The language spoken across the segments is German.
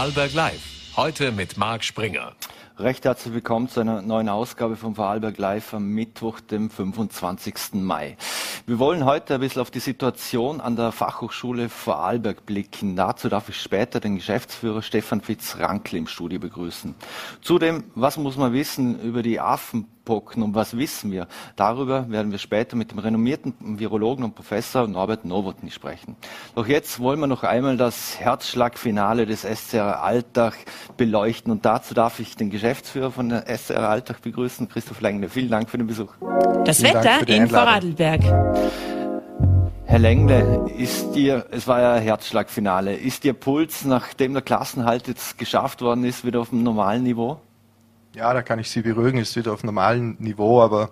Vorarlberg Live. Heute mit Marc Springer. Recht herzlich willkommen zu einer neuen Ausgabe von Vorarlberg Live am Mittwoch, dem 25. Mai. Wir wollen heute ein bisschen auf die Situation an der Fachhochschule Vorarlberg blicken. Dazu darf ich später den Geschäftsführer Stefan Fitz-Rankl im Studio begrüßen. Zudem, was muss man wissen über die Affen Pocken und was wissen wir? Darüber werden wir später mit dem renommierten Virologen und Professor Norbert Nowotny sprechen. Doch jetzt wollen wir noch einmal das Herzschlagfinale des SCR Alltag beleuchten und dazu darf ich den Geschäftsführer von der SCR Alltag begrüßen, Christoph Lengle. Vielen Dank für den Besuch. Das Vielen Wetter in Vorarlberg. Herr Lengle, ist dir, es war ja Herzschlagfinale, ist Ihr Puls, nachdem der Klassenhalt jetzt geschafft worden ist, wieder auf dem normalen Niveau? Ja, da kann ich Sie beruhigen, es ist wieder auf normalem Niveau, aber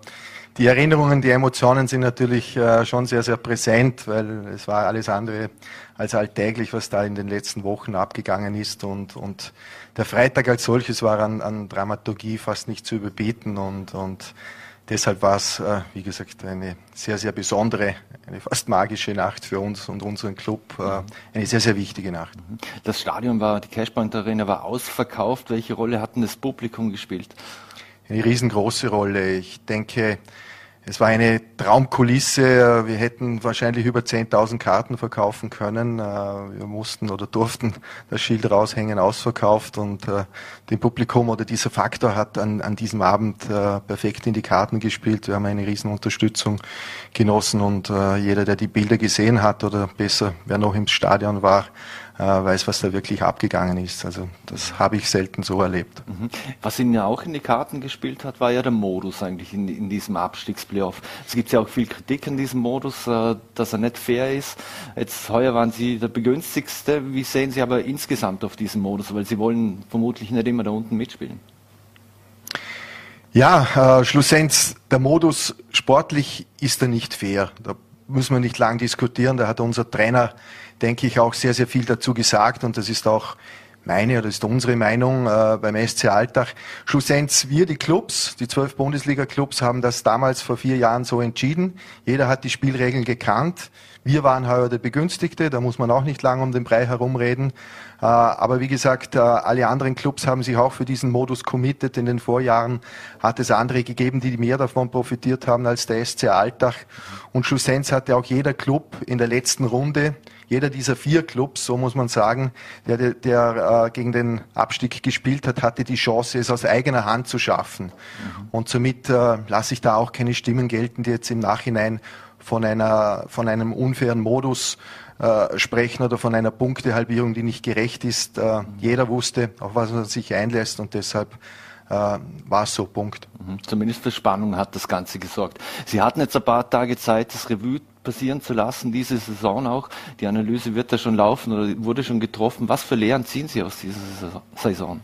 die Erinnerungen, die Emotionen sind natürlich äh, schon sehr, sehr präsent, weil es war alles andere als alltäglich, was da in den letzten Wochen abgegangen ist und, und der Freitag als solches war an, an Dramaturgie fast nicht zu überbieten und, und deshalb war es, äh, wie gesagt, eine sehr, sehr besondere, eine fast magische Nacht für uns und unseren Club. Äh, eine sehr, sehr wichtige Nacht. Mhm. Das Stadion war, die Cashpoint Arena war ausverkauft. Welche Rolle hat denn das Publikum gespielt? Eine riesengroße Rolle. Ich denke, es war eine Traumkulisse. Wir hätten wahrscheinlich über 10.000 Karten verkaufen können. Äh, wir mussten oder durften das Schild raushängen, ausverkauft. Und äh, dem Publikum oder dieser Faktor hat an, an diesem Abend äh, perfekt in die Karten gespielt. Wir haben eine riesen Unterstützung genossen und jeder, der die Bilder gesehen hat oder besser, wer noch im Stadion war, weiß, was da wirklich abgegangen ist. Also das habe ich selten so erlebt. Mhm. Was Ihnen ja auch in die Karten gespielt hat, war ja der Modus eigentlich in, in diesem Abstiegsplayoff. Es gibt ja auch viel Kritik an diesem Modus, äh, dass er nicht fair ist. Jetzt heuer waren Sie der begünstigste. Wie sehen Sie aber insgesamt auf diesen Modus? Weil Sie wollen vermutlich nicht immer da unten mitspielen. Ja, äh, schlussendlich der Modus sportlich ist er nicht fair. Da müssen wir nicht lang diskutieren. Da hat unser Trainer denke ich, auch sehr, sehr viel dazu gesagt und das ist auch meine oder ist unsere Meinung äh, beim SC Alltag. Schlussendlich wir, die Clubs, die zwölf Bundesliga-Clubs haben das damals vor vier Jahren so entschieden. Jeder hat die Spielregeln gekannt. Wir waren heuer der Begünstigte, da muss man auch nicht lange um den Brei herumreden. Äh, aber wie gesagt, äh, alle anderen Clubs haben sich auch für diesen Modus committed. In den Vorjahren hat es andere gegeben, die mehr davon profitiert haben als der SC Alltag. Und schlussendlich hatte auch jeder Club in der letzten Runde jeder dieser vier Clubs, so muss man sagen, der, der, der äh, gegen den Abstieg gespielt hat, hatte die Chance, es aus eigener Hand zu schaffen. Mhm. Und somit äh, lasse ich da auch keine Stimmen gelten, die jetzt im Nachhinein von einer, von einem unfairen Modus äh, sprechen oder von einer Punktehalbierung, die nicht gerecht ist. Äh, jeder wusste, auf was er sich einlässt und deshalb äh, war es so, Punkt. Mhm. Zumindest für Spannung hat das Ganze gesorgt. Sie hatten jetzt ein paar Tage Zeit, das Revue passieren zu lassen, diese Saison auch. Die Analyse wird da schon laufen oder wurde schon getroffen. Was für Lehren ziehen Sie aus dieser Saison?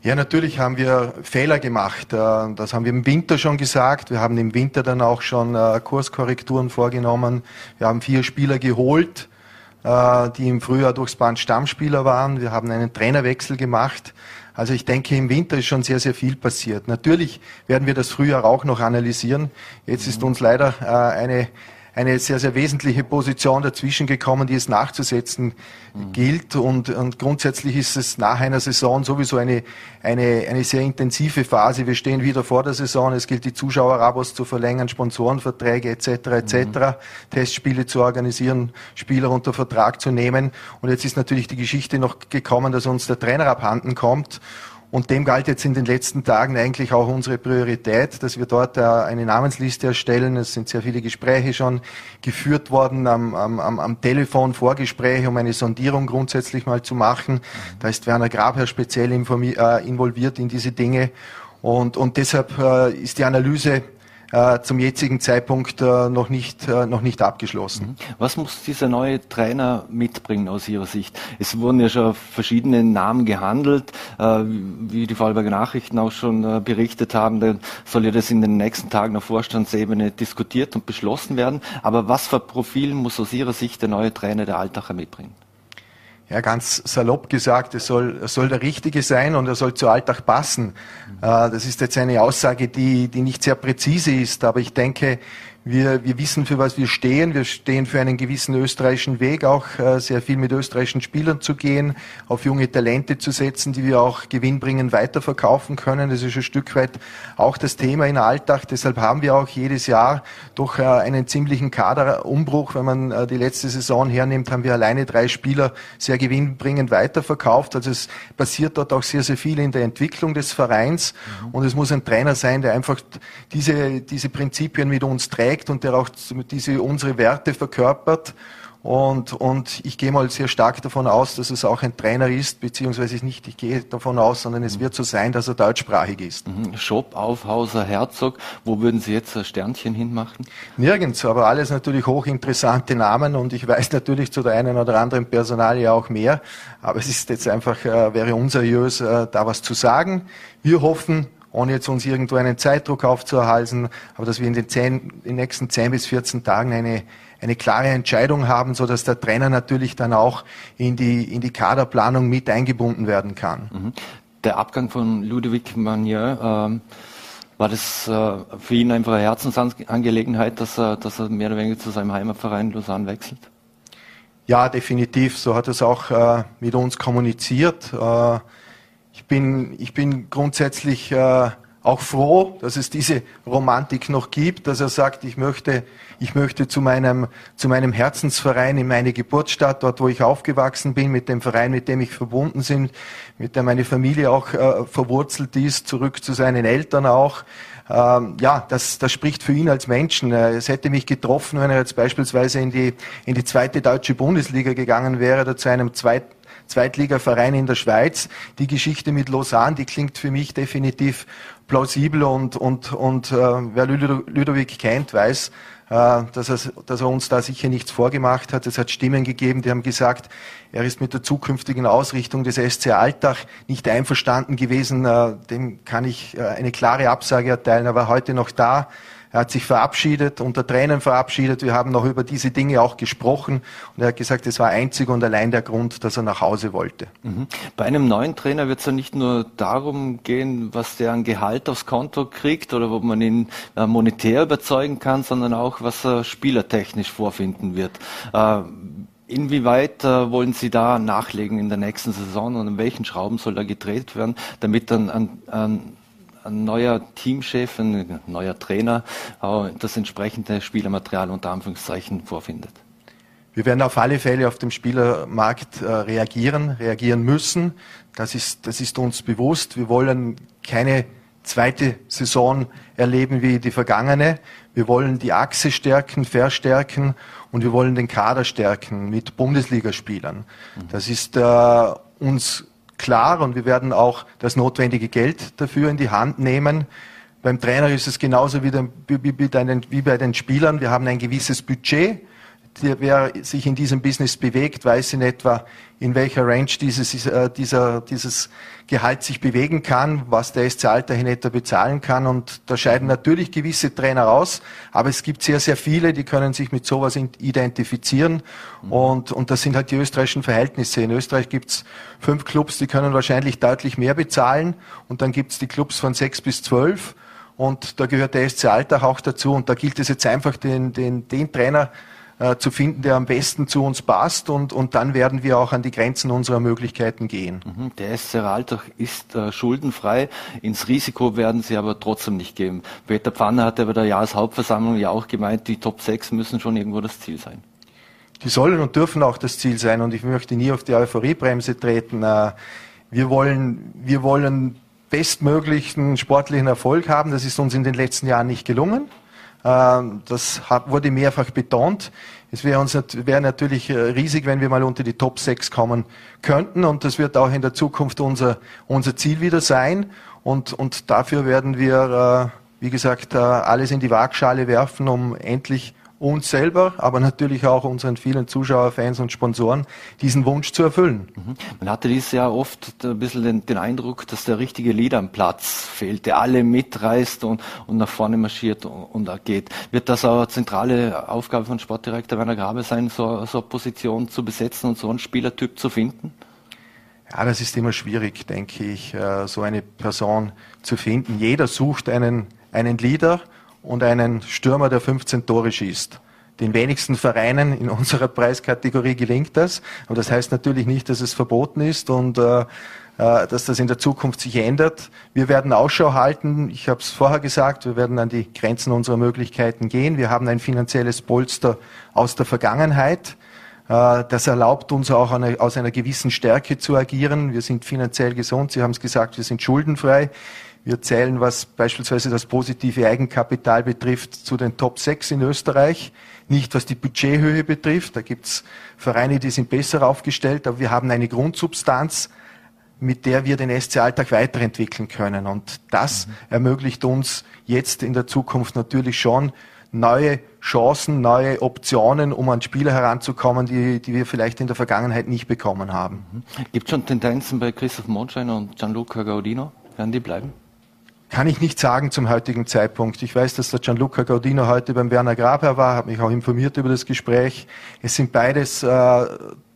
Ja, natürlich haben wir Fehler gemacht. Äh, das haben wir im Winter schon gesagt. Wir haben im Winter dann auch schon äh, Kurskorrekturen vorgenommen. Wir haben vier Spieler geholt, äh, die im Frühjahr durchs Band Stammspieler waren. Wir haben einen Trainerwechsel gemacht. Also ich denke, im Winter ist schon sehr, sehr viel passiert. Natürlich werden wir das Frühjahr auch noch analysieren. Jetzt ist uns leider eine eine sehr, sehr wesentliche Position dazwischen gekommen, die es nachzusetzen mhm. gilt. Und, und grundsätzlich ist es nach einer Saison sowieso eine, eine, eine sehr intensive Phase. Wir stehen wieder vor der Saison. Es gilt, die Zuschauerabos zu verlängern, Sponsorenverträge etc. etc. Mhm. Testspiele zu organisieren, Spieler unter Vertrag zu nehmen. Und jetzt ist natürlich die Geschichte noch gekommen, dass uns der Trainer abhanden kommt. Und dem galt jetzt in den letzten Tagen eigentlich auch unsere Priorität, dass wir dort äh, eine Namensliste erstellen. Es sind sehr viele Gespräche schon geführt worden am, am, am Telefon, Vorgespräche, um eine Sondierung grundsätzlich mal zu machen. Da ist Werner Grabherr speziell äh, involviert in diese Dinge. Und, und deshalb äh, ist die Analyse äh, zum jetzigen Zeitpunkt äh, noch, nicht, äh, noch nicht abgeschlossen. Mhm. Was muss dieser neue Trainer mitbringen aus Ihrer Sicht? Es wurden ja schon verschiedene Namen gehandelt, äh, wie die Vorarlberger Nachrichten auch schon äh, berichtet haben. Dann soll ja das in den nächsten Tagen auf Vorstandsebene diskutiert und beschlossen werden. Aber was für Profil muss aus Ihrer Sicht der neue Trainer der Altacher mitbringen? Ja, ganz salopp gesagt, es soll, es soll der Richtige sein und er soll zu Alltag passen. Mhm. das ist jetzt eine Aussage, die, die nicht sehr präzise ist, aber ich denke, Wir, wir wissen, für was wir stehen. Wir stehen für einen gewissen österreichischen Weg, auch äh, sehr viel mit österreichischen Spielern zu gehen, auf junge Talente zu setzen, die wir auch gewinnbringend weiterverkaufen können. Das ist ein Stück weit auch das Thema in Alltag. Deshalb haben wir auch jedes Jahr doch äh, einen ziemlichen Kaderumbruch. Wenn man äh, die letzte Saison hernimmt, haben wir alleine drei Spieler sehr gewinnbringend weiterverkauft. Also es passiert dort auch sehr, sehr viel in der Entwicklung des Vereins. Mhm. Und es muss ein Trainer sein, der einfach diese, diese Prinzipien mit uns trägt prägt und der auch diese unsere Werte verkörpert. Und, und ich gehe mal sehr stark davon aus, dass es auch ein Trainer ist, beziehungsweise nicht, ich gehe davon aus, sondern es wird so sein, dass er deutschsprachig ist. Mhm. Schopp, Aufhauser, Herzog, wo würden Sie jetzt ein Sternchen hinmachen? Nirgends, aber alles natürlich hochinteressante Namen und ich weiß natürlich zu der einen oder anderen Personalie auch mehr, aber es ist jetzt einfach, äh, wäre unseriös, äh, da was zu sagen. Wir hoffen, ohne jetzt uns irgendwo einen Zeitdruck aufzuhalten, aber dass wir in den, 10, in den nächsten 10 bis 14 Tagen eine, eine klare Entscheidung haben, so dass der Trainer natürlich dann auch in die, in die Kaderplanung mit eingebunden werden kann. Mhm. Der Abgang von Ludovic Magnier, ähm, war das äh, für ihn einfach eine Herzensangelegenheit, dass er, dass er mehr oder weniger zu seinem Heimatverein Lausanne wechselt? Ja, definitiv. So hat er es auch äh, mit uns kommuniziert. Äh, bin, ich bin grundsätzlich äh, auch froh, dass es diese Romantik noch gibt, dass er sagt, ich möchte, ich möchte zu meinem, zu meinem Herzensverein in meine Geburtsstadt, dort wo ich aufgewachsen bin, mit dem Verein, mit dem ich verbunden bin, mit dem meine Familie auch äh, verwurzelt ist, zurück zu seinen Eltern auch. Ähm, ja, das, das spricht für ihn als Menschen. Äh, es hätte mich getroffen, wenn er jetzt beispielsweise in die, in die zweite deutsche Bundesliga gegangen wäre oder zu einem zweiten Zweitligaverein in der Schweiz. Die Geschichte mit Lausanne, die klingt für mich definitiv plausibel und, und, und äh, wer Ludovic kennt, weiß, äh, dass, er, dass er uns da sicher nichts vorgemacht hat. Es hat Stimmen gegeben, die haben gesagt, er ist mit der zukünftigen Ausrichtung des SC Alltag nicht einverstanden gewesen. Äh, dem kann ich äh, eine klare Absage erteilen. Er war heute noch da. Er hat sich verabschiedet, unter Tränen verabschiedet. Wir haben noch über diese Dinge auch gesprochen. Und er hat gesagt, es war einzig und allein der Grund, dass er nach Hause wollte. Mhm. Bei einem neuen Trainer wird es ja nicht nur darum gehen, was der an Gehalt aufs Konto kriegt oder ob man ihn äh, monetär überzeugen kann, sondern auch, was er spielertechnisch vorfinden wird. Äh, Inwieweit äh, wollen Sie da nachlegen in der nächsten Saison und an welchen Schrauben soll da gedreht werden, damit dann an, an ein neuer Teamchef, ein neuer Trainer das entsprechende Spielermaterial unter Anführungszeichen vorfindet. Wir werden auf alle Fälle auf dem Spielermarkt äh, reagieren, reagieren müssen. Das ist, das ist uns bewusst. Wir wollen keine zweite Saison erleben wie die vergangene. Wir wollen die Achse stärken, verstärken und wir wollen den Kader stärken mit Bundesligaspielern. Mhm. Das ist äh, uns klar und wir werden auch das notwendige Geld dafür in die Hand nehmen. Beim Trainer ist es genauso wie, bei den Spielern. Wir haben ein gewisses Budget wer sich in diesem Business bewegt, weiß in etwa, in welcher Range dieses, äh, dieser, dieses Gehalt sich bewegen kann, was der SC Alter in etwa bezahlen kann. Und da scheiden natürlich gewisse Trainer aus, aber es gibt sehr, sehr viele, die können sich mit sowas identifizieren. Mhm. Und, und das sind halt die österreichischen Verhältnisse. In Österreich gibt's fünf Clubs, die können wahrscheinlich deutlich mehr bezahlen. Und dann gibt's die Clubs von sechs bis zwölf. Und da gehört der SC Alltag auch dazu. Und da gilt es jetzt einfach, den, den, den Trainer äh, zu finden, der am besten zu uns passt und, und dann werden wir auch an die Grenzen unserer Möglichkeiten gehen. Mhm. Der SC Raltach ist äh, schuldenfrei, ins Risiko werden sie aber trotzdem nicht gehen. Peter Pfanner hat ja bei der Jahreshauptversammlung ja auch gemeint, die Top 6 müssen schon irgendwo das Ziel sein. Die sollen und dürfen auch das Ziel sein und ich möchte nie auf die Euphoriebremse treten. Äh, wir wollen, wir wollen bestmöglichen sportlichen Erfolg haben. Das ist uns in den letzten Jahren nicht gelungen. Ähm, das wurde mehrfach betont. Es wäre uns wäre natürlich äh, riesig, wenn wir mal unter die Top 6 kommen könnten. Und das wird auch in der Zukunft unser, unser Ziel wieder sein. Und, und dafür werden wir, äh, wie gesagt, äh, alles in die Waagschale werfen, um endlich uns selber, aber natürlich auch unseren vielen Zuschauer, Fans und Sponsoren, diesen Wunsch zu erfüllen. Mhm. Man hatte dieses Jahr oft ein bisschen den, den, Eindruck, dass der richtige Leader am Platz fehlt, der alle mitreißt und, und nach vorne marschiert und, und geht. Wird das auch eine zentrale Aufgabe von Sportdirektor Werner Grabe sein, so, so eine Position zu besetzen und so einen Spielertyp zu finden? Ja, das ist immer schwierig, denke ich, äh, so eine Person zu finden. Jeder sucht einen, einen Leader und einen Stürmer, der 15 Tore schießt. Den wenigsten Vereinen in unserer Preiskategorie gelingt das. Aber das heißt natürlich nicht, dass es verboten ist und äh, äh dass das in der Zukunft sich ändert. Wir werden Ausschau halten. Ich habe es vorher gesagt, wir werden an die Grenzen unserer Möglichkeiten gehen. Wir haben ein finanzielles Polster aus der Vergangenheit. Äh, das erlaubt uns auch eine, aus einer gewissen Stärke zu agieren. Wir sind finanziell gesund. Sie haben es gesagt, wir sind schuldenfrei. Wir zählen, was beispielsweise das positive Eigenkapital betrifft, zu den Top 6 in Österreich. Nicht was die Budgethöhe betrifft. Da gibt es Vereine, die sind besser aufgestellt, aber wir haben eine Grundsubstanz, mit der wir den SC-Alltag weiterentwickeln können. Und das mhm. ermöglicht uns jetzt in der Zukunft natürlich schon neue Chancen, neue Optionen, um an Spieler heranzukommen, die, die wir vielleicht in der Vergangenheit nicht bekommen haben. Mhm. Gibt es schon Tendenzen bei Christoph Mondschein und Gianluca Gaudino? Werden die bleiben? Kann ich nicht sagen zum heutigen Zeitpunkt. Ich weiß, dass der Gianluca Gaudino heute beim Werner Graber war, habe mich auch informiert über das Gespräch. Es sind beides äh,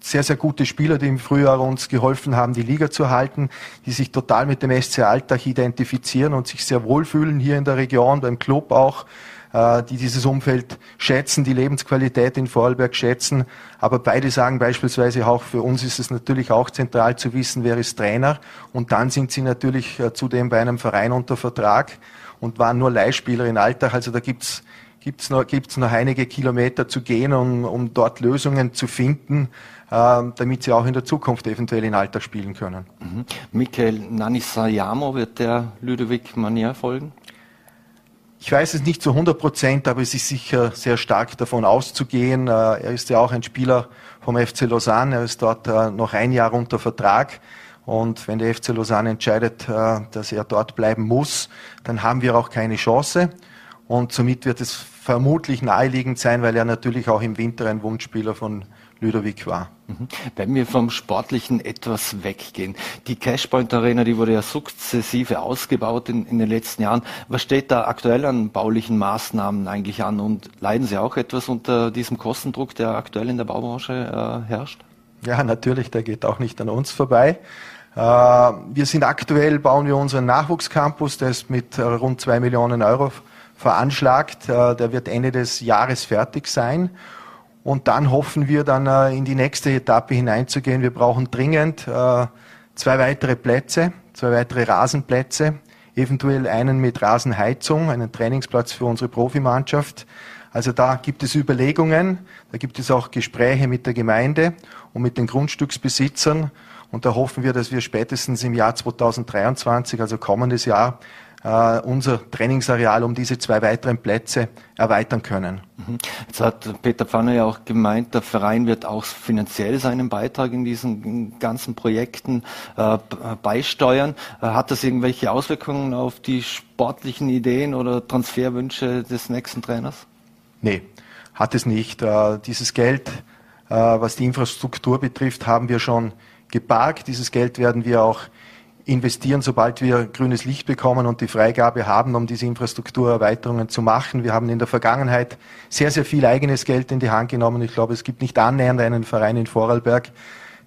sehr, sehr gute Spieler, die im Frühjahr uns geholfen haben, die Liga zu halten, die sich total mit dem SC Alltag identifizieren und sich sehr wohlfühlen hier in der Region, beim Club auch. Äh, die dieses Umfeld schätzen, die Lebensqualität in Vorarlberg schätzen. Aber beide sagen beispielsweise auch, für uns ist es natürlich auch zentral zu wissen, wer ist Trainer. Und dann sind sie natürlich äh, zudem bei einem Verein unter Vertrag und waren nur Leihspieler in Alltag. Also da gibt's gibt's noch, gibt's noch einige Kilometer zu gehen, um, um dort Lösungen zu finden, äh, damit sie auch in der Zukunft eventuell in Alltag spielen können. Mhm. Michael Nanisayamo, wird der Ludovic Manier folgen? Ich weiß es nicht zu 100 Prozent, aber es ist sicher sehr stark davon auszugehen. Äh, er ist ja auch ein Spieler vom FC Lausanne. Er ist dort äh, noch ein Jahr unter Vertrag. Und wenn der FC Lausanne entscheidet, äh, dass er dort bleiben muss, dann haben wir auch keine Chance. Und somit wird es vermutlich naheliegend sein, weil er natürlich auch im Winter ein Wunschspieler von Ludovic war. Mhm. Wenn wir vom Sportlichen etwas weggehen. Die Cashpoint Arena, die wurde ja sukzessive ausgebaut in, in, den letzten Jahren. Was steht da aktuell an baulichen Maßnahmen eigentlich an und leiden Sie auch etwas unter diesem Kostendruck, der aktuell in der Baubranche äh, herrscht? Ja, natürlich, der geht auch nicht an uns vorbei. Äh, wir sind aktuell, bauen wir unseren Nachwuchscampus, der ist mit äh, rund zwei Millionen Euro veranschlagt. Äh, der wird Ende des Jahres fertig sein. Und dann hoffen wir dann äh, in die nächste Etappe hineinzugehen. Wir brauchen dringend äh, zwei weitere Plätze, zwei weitere Rasenplätze, eventuell einen mit Rasenheizung, einen Trainingsplatz für unsere Profimannschaft. Also da gibt es Überlegungen, da gibt es auch Gespräche mit der Gemeinde und mit den Grundstücksbesitzern. Und da hoffen wir, dass wir spätestens im Jahr 2023, also kommendes Jahr, äh, unser Trainingsareal um diese zwei weiteren Plätze erweitern können. Mhm. Jetzt hat Peter Pfanner ja auch gemeint, der Verein wird auch finanziell seinen Beitrag in diesen ganzen Projekten äh, beisteuern. Äh, hat das irgendwelche Auswirkungen auf die sportlichen Ideen oder Transferwünsche des nächsten Trainers? Nee, hat es nicht. Äh, dieses Geld, äh, was die Infrastruktur betrifft, haben wir schon geparkt. Dieses Geld werden wir auch investieren, sobald wir grünes Licht bekommen und die Freigabe haben, um diese Infrastrukturerweiterungen zu machen. Wir haben in der Vergangenheit sehr, sehr viel eigenes Geld in die Hand genommen. Ich glaube, es gibt nicht annähernd einen Verein in Vorarlberg,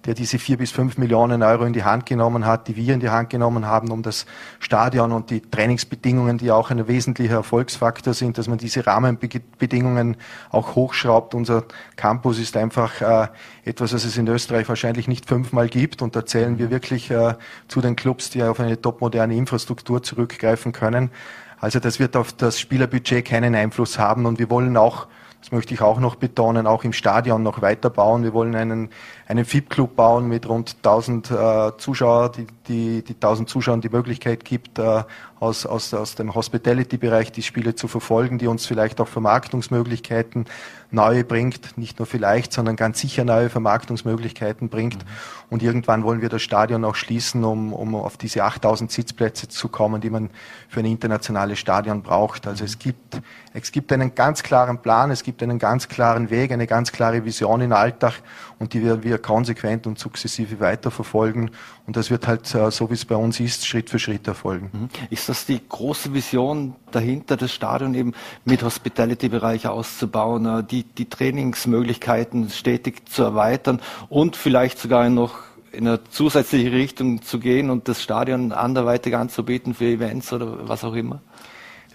der diese vier bis fünf Millionen Euro in die Hand genommen hat, die wir in die Hand genommen haben, um das Stadion und die Trainingsbedingungen, die auch ein wesentlicher Erfolgsfaktor sind, dass man diese Rahmenbedingungen auch hochschraubt. Unser Campus ist einfach äh, etwas, was es in Österreich wahrscheinlich nicht fünfmal gibt und da zählen wir wirklich äh, zu den Clubs, die auf eine topmoderne Infrastruktur zurückgreifen können. Also das wird auf das Spielerbudget keinen Einfluss haben und wir wollen auch das möchte ich auch noch betonen, auch im Stadion noch weiter bauen. Wir wollen einen, einen FIP-Club bauen mit rund 1000 äh, Zuschauern, die, die, die 1000 Zuschauern die Möglichkeit gibt, äh, aus, aus, aus dem Hospitality-Bereich die Spiele zu verfolgen, die uns vielleicht auch Vermarktungsmöglichkeiten neue bringt, nicht nur vielleicht, sondern ganz sicher neue Vermarktungsmöglichkeiten bringt. Mhm. Und irgendwann wollen wir das Stadion auch schließen, um, um auf diese 8000 Sitzplätze zu kommen, die man für ein internationales Stadion braucht. Also es gibt, es gibt einen ganz klaren Plan, es gibt einen ganz klaren Weg, eine ganz klare Vision in Alltag und die werden wir konsequent und sukzessive weiterverfolgen. Und das wird halt, äh, so wie es bei uns ist, Schritt für Schritt erfolgen. Mhm. Ist das die große Vision dahinter, das Stadion eben mit Hospitality-Bereich auszubauen, äh, die, die Trainingsmöglichkeiten stetig zu erweitern und vielleicht sogar noch in eine zusätzliche Richtung zu gehen und das Stadion anderweitig anzubieten für Events oder was auch immer?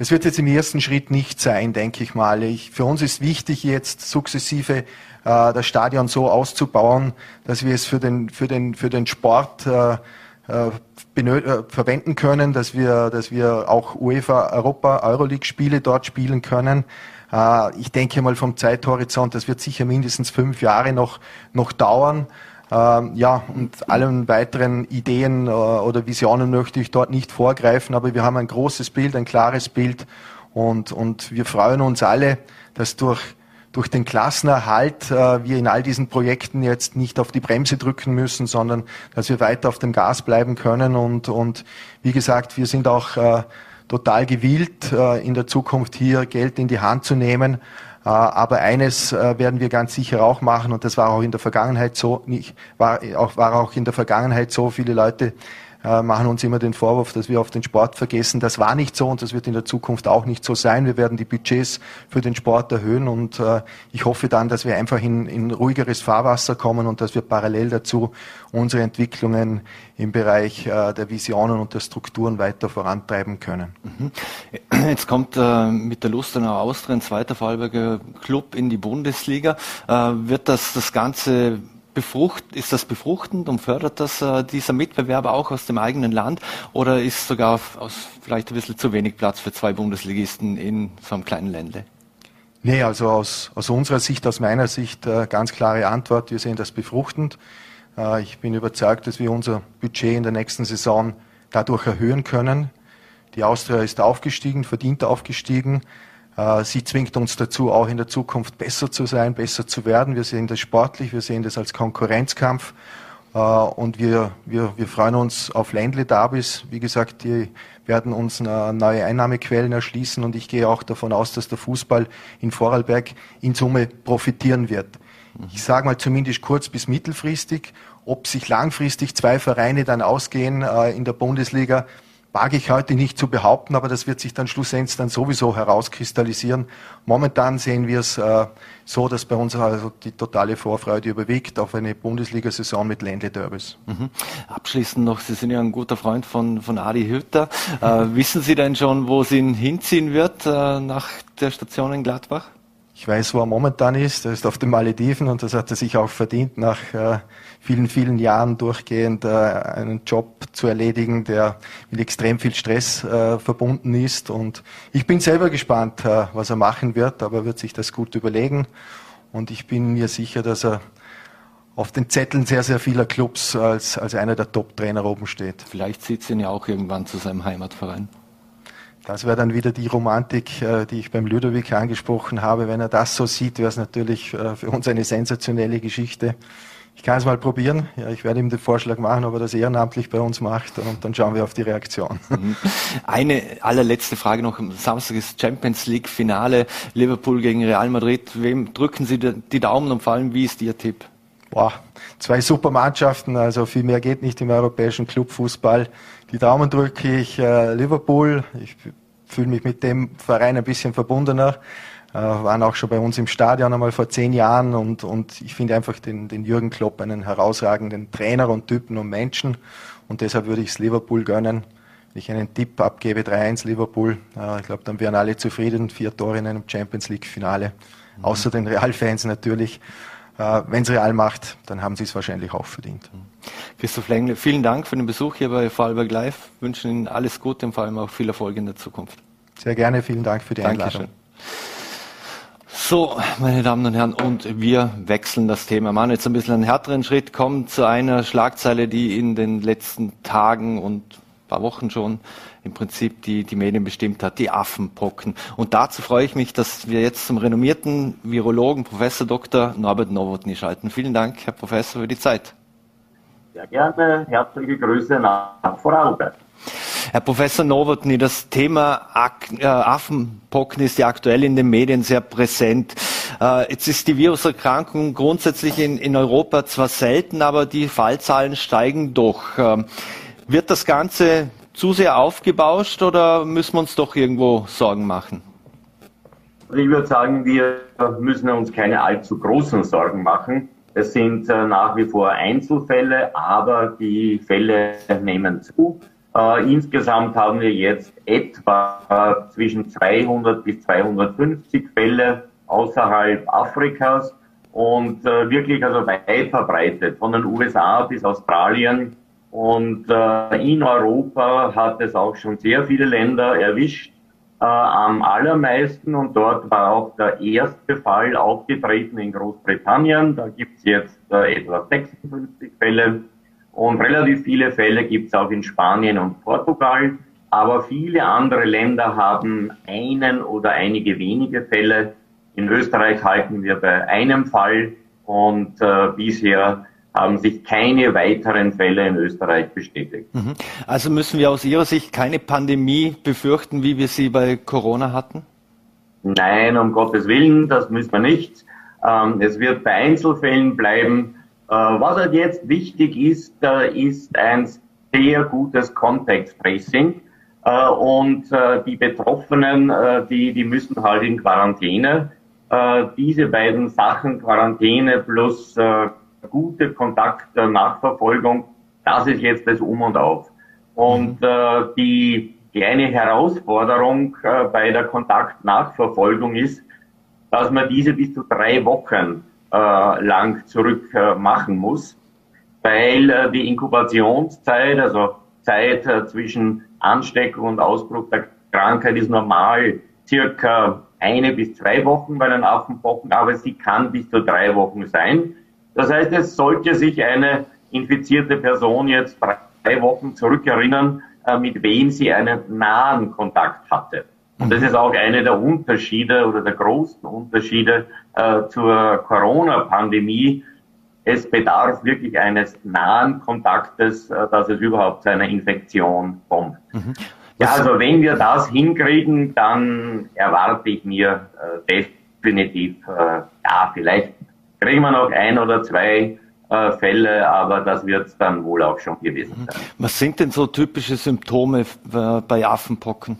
Das wird jetzt im ersten Schritt nicht sein, denke ich mal. Ich, für uns ist wichtig, jetzt sukzessive äh, das Stadion so auszubauen, dass wir es für den, für den, für den Sport äh, äh, äh, verwenden können, dass wir, dass wir auch UEFA Europa Euroleague Spiele dort spielen können. Äh, ich denke mal vom Zeithorizont, das wird sicher mindestens fünf Jahre noch, noch dauern. Ähm, ja, und allen weiteren Ideen äh, oder Visionen möchte ich dort nicht vorgreifen, aber wir haben ein großes Bild, ein klares Bild. Und, und wir freuen uns alle, dass durch, durch den Klassenerhalt äh, wir in all diesen Projekten jetzt nicht auf die Bremse drücken müssen, sondern dass wir weiter auf dem Gas bleiben können. Und, und wie gesagt, wir sind auch äh, total gewillt, in der Zukunft hier Geld in die Hand zu nehmen aber eines äh, werden wir ganz sicher auch machen und das war auch in der Vergangenheit so, nicht, war, auch, war auch in der Vergangenheit so. Viele Leute äh, machen uns immer den Vorwurf, dass wir auf den Sport vergessen. Das war nicht so und das wird in der Zukunft auch nicht so sein. Wir werden die Budgets für den Sport erhöhen und äh, ich hoffe dann, dass wir einfach in, in ruhigeres Fahrwasser kommen und dass wir parallel dazu unsere Entwicklungen im Bereich äh, der Visionen und der Strukturen weiter vorantreiben können. Mhm. Jetzt kommt äh, mit der Lustenau Austria ein zweiter Vorarlberger Club in die Bundesliga. Wird das das Ganze befrucht, ist das befruchtend und fördert das äh, dieser Mitbewerb auch aus dem eigenen Land oder ist sogar aus vielleicht ein bisschen zu wenig Platz für zwei Bundesligisten in so einem kleinen Ländle? Nee, also aus, aus unserer Sicht, aus meiner Sicht äh, ganz klare Antwort. Wir sehen das befruchtend. Äh, ich bin überzeugt, dass wir unser Budget in der nächsten Saison dadurch erhöhen können. Die Austria ist aufgestiegen, verdient aufgestiegen. Äh, sie zwingt uns dazu, auch in der Zukunft besser zu sein, besser zu werden. Wir sehen das sportlich, wir sehen das als Konkurrenzkampf. Äh, und wir, wir, wir freuen uns auf Ländle-Derbys. Wie gesagt, die werden uns neue Einnahmequellen erschließen und ich gehe auch davon aus, dass der Fußball in Vorarlberg in Summe profitieren wird. Ich sage mal zumindest kurz bis mittelfristig. Ob sich langfristig zwei Vereine dann ausgehen äh, in der Bundesliga, wage ich heute nicht zu behaupten, aber das wird sich dann schlussendlich dann sowieso herauskristallisieren. Momentan sehen wir es äh, so, dass bei uns also die totale Vorfreude überwiegt auf eine Bundesliga-Saison mit Ländle-Derbys. Mhm. Abschließend noch, Sie sind ja ein guter Freund von, von Adi Hütter. Äh, wissen Sie denn schon, wo es ihn hinziehen wird äh, nach der Station in Gladbach? Ich weiß, wo er momentan ist. Er ist auf den Malediven und das hat er sich auch verdient, nach äh, vielen, vielen Jahren durchgehend äh, einen Job zu erledigen, der mit extrem viel Stress äh, verbunden ist. Und ich bin selber gespannt, was er machen wird, aber er wird sich das gut überlegen. Und ich bin mir sicher, dass er auf den Zetteln sehr, sehr vieler Clubs als, als einer der Top-Trainer oben steht. Vielleicht zieht ihn ja auch irgendwann zu seinem Heimatverein. Das wäre dann wieder die Romantik, äh, die ich beim Ludovic angesprochen habe. Wenn er das so sieht, wäre es natürlich äh, für uns eine sensationelle Geschichte. Ich kann es mal probieren. Ja, ich werde ihm den Vorschlag machen, ob er das ehrenamtlich bei uns macht und dann schauen wir auf die Reaktion. Mhm. Eine allerletzte Frage noch. Am Samstag ist Champions League Finale Liverpool gegen Real Madrid. Wem drücken Sie die Daumen und vor allem, wie ist Ihr Tipp? Boah, zwei super Mannschaften, also viel mehr geht nicht im europäischen Clubfußball. Die Daumen drücke ich äh, Liverpool. Ich fühle mich mit dem Verein ein bisschen verbundener. Äh, waren auch schon bei uns im Stadion einmal vor zehn Jahren und, und ich finde einfach den, den Jürgen Klopp einen herausragenden Trainer und Typen und Menschen und deshalb würde ich es Liverpool gönnen. Wenn ich einen Tipp abgebe, 3-1 Liverpool, äh, ich glaube, dann wären alle zufrieden, vier Tore in einem Champions League Finale, mhm. außer den Real-Fans natürlich. Äh, Wenn es Real macht, dann haben sie es wahrscheinlich auch verdient. Christoph Lengle, vielen Dank für den Besuch hier bei Vorarlberg Live. Wir wünschen Ihnen alles Gute und vor allem auch viel Erfolg in der Zukunft. Sehr gerne, vielen Dank für die Dankeschön. Einladung. So, meine Damen und Herren, und wir wechseln das Thema. Machen jetzt ein bisschen einen härteren Schritt, kommen zu einer Schlagzeile, die in den letzten Tagen und paar Wochen schon im Prinzip die, die Medien bestimmt hat, die Affenpocken. Und dazu freue ich mich, dass wir jetzt zum renommierten Virologen, Professor Dr. Norbert Nowotny schalten. Vielen Dank, Herr Professor, für die Zeit. Sehr gerne. Herzliche Grüße nach Vorarlberg. Herr Professor Nowotny, das Thema äh, Affenpocken ist ja aktuell in den Medien sehr präsent. Äh, jetzt ist die Viruserkrankung grundsätzlich in, in Europa zwar selten, aber die Fallzahlen steigen doch. Ähm, wird das Ganze zu sehr aufgebauscht oder müssen wir uns doch irgendwo Sorgen machen? Also ich würde sagen, wir müssen uns keine allzu großen Sorgen machen. Es sind äh, nach wie vor Einzelfälle, aber die Fälle nehmen zu. Äh, insgesamt haben wir jetzt etwa äh, zwischen 200 bis 250 Fälle außerhalb Afrikas und äh, wirklich also weit verbreitet, von den USA bis Australien. Und äh, in Europa hat es auch schon sehr viele Länder erwischt, äh, am allermeisten. Und dort war auch der erste Fall aufgetreten in Großbritannien. Da gibt es jetzt äh, etwa 56 Fälle. Und relativ viele Fälle gibt es auch in Spanien und Portugal. Aber viele andere Länder haben einen oder einige wenige Fälle. In Österreich halten wir bei einem Fall und äh, bisher haben sich keine weiteren Fälle in Österreich bestätigt. Mhm. Also müssen wir aus Ihrer Sicht keine Pandemie befürchten, wie wir sie bei Corona hatten? Nein, um Gottes Willen, das müssen wir nicht. Ähm, es wird bei Einzelfällen bleiben. Äh, was halt jetzt wichtig ist, äh, ist ein sehr gutes Contact Tracing. Äh, und die Betroffenen, die, die müssen halt in Quarantäne. Diese beiden Sachen, Quarantäne plus gute Kontaktnachverfolgung, das ist jetzt das Um und Auf. Und mhm. die, die eine Herausforderung bei der Kontaktnachverfolgung ist, dass man diese bis zu drei Wochen äh, lang zurück äh, machen muss, weil äh, die Inkubationszeit, also Zeit äh, zwischen Ansteckung und Ausbruch der Krankheit ist normal circa eine bis zwei Wochen bei den Affenpocken, aber sie kann bis zu drei Wochen sein. Das heißt, es sollte sich eine infizierte Person jetzt drei Wochen zurückerinnern, äh, mit wem sie einen nahen Kontakt hatte. Und das ist auch einer der Unterschiede oder der großen Unterschiede äh, zur Corona-Pandemie. Es bedarf wirklich eines nahen Kontaktes, äh, dass es überhaupt zu einer Infektion kommt. Mhm. Ja, also wenn wir das hinkriegen, dann erwarte ich mir äh, definitiv, ja, vielleicht kriegen wir noch ein oder zwei äh, Fälle, aber das wird es dann wohl auch schon gewesen mhm. sein. Was sind denn so typische Symptome äh, bei Affenpocken?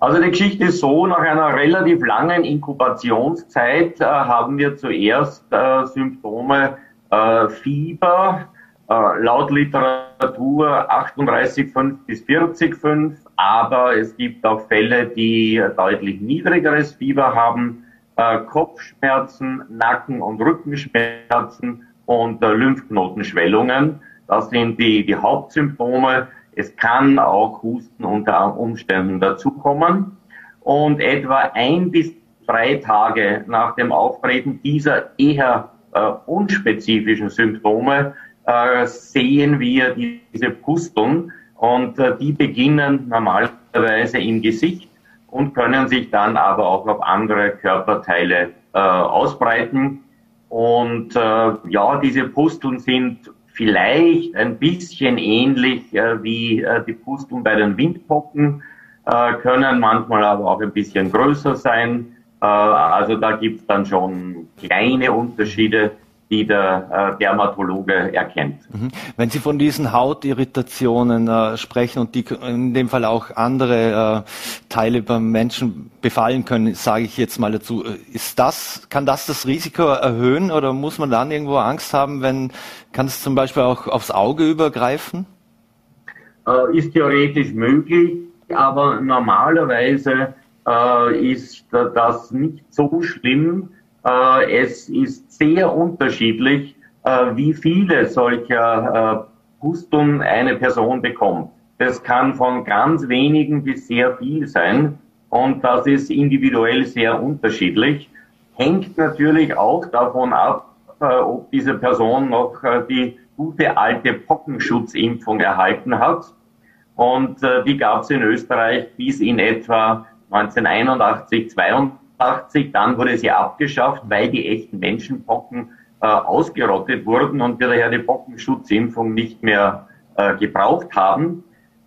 Also die Geschichte ist so, nach einer relativ langen Inkubationszeit äh, haben wir zuerst äh, Symptome äh, Fieber, äh, laut Literatur 38,5 bis 40,5, aber es gibt auch Fälle, die deutlich niedrigeres Fieber haben, äh, Kopfschmerzen, Nacken- und Rückenschmerzen und äh, Lymphknotenschwellungen. Das sind die, die Hauptsymptome. Es kann auch Husten unter Umständen dazukommen. Und etwa ein bis drei Tage nach dem Auftreten dieser eher äh, unspezifischen Symptome äh, sehen wir diese Pusteln und äh, die beginnen normalerweise im Gesicht und können sich dann aber auch auf andere Körperteile äh, ausbreiten. Und äh, ja, diese Pusteln sind vielleicht ein bisschen ähnlich äh, wie äh, die Pusteln bei den Windpocken, äh, können manchmal aber auch ein bisschen größer sein. Äh, also da gibt es dann schon kleine Unterschiede die der äh, Dermatologe erkennt. Mhm. Wenn Sie von diesen Hautirritationen äh, sprechen und die in dem Fall auch andere äh, Teile beim Menschen befallen können, sage ich jetzt mal dazu, äh, ist das, kann das das Risiko erhöhen oder muss man dann irgendwo Angst haben, wenn, kann es zum Beispiel auch aufs Auge übergreifen? Äh, ist theoretisch möglich, aber normalerweise äh, ist das nicht so schlimm, es ist sehr unterschiedlich, äh, wie viele solcher äh, Pusteln eine Person bekommt. Das kann von ganz wenigen bis sehr viel sein und das ist individuell sehr unterschiedlich. Hängt natürlich auch davon ab, ob diese Person noch die gute alte Pockenschutzimpfung erhalten hat. Und die gab es in Österreich bis in etwa 1981, 82 1980, dann wurde sie abgeschafft, weil die echten Menschenpocken äh, ausgerottet wurden und wir daher die Pockenschutzimpfung nicht mehr äh, gebraucht haben.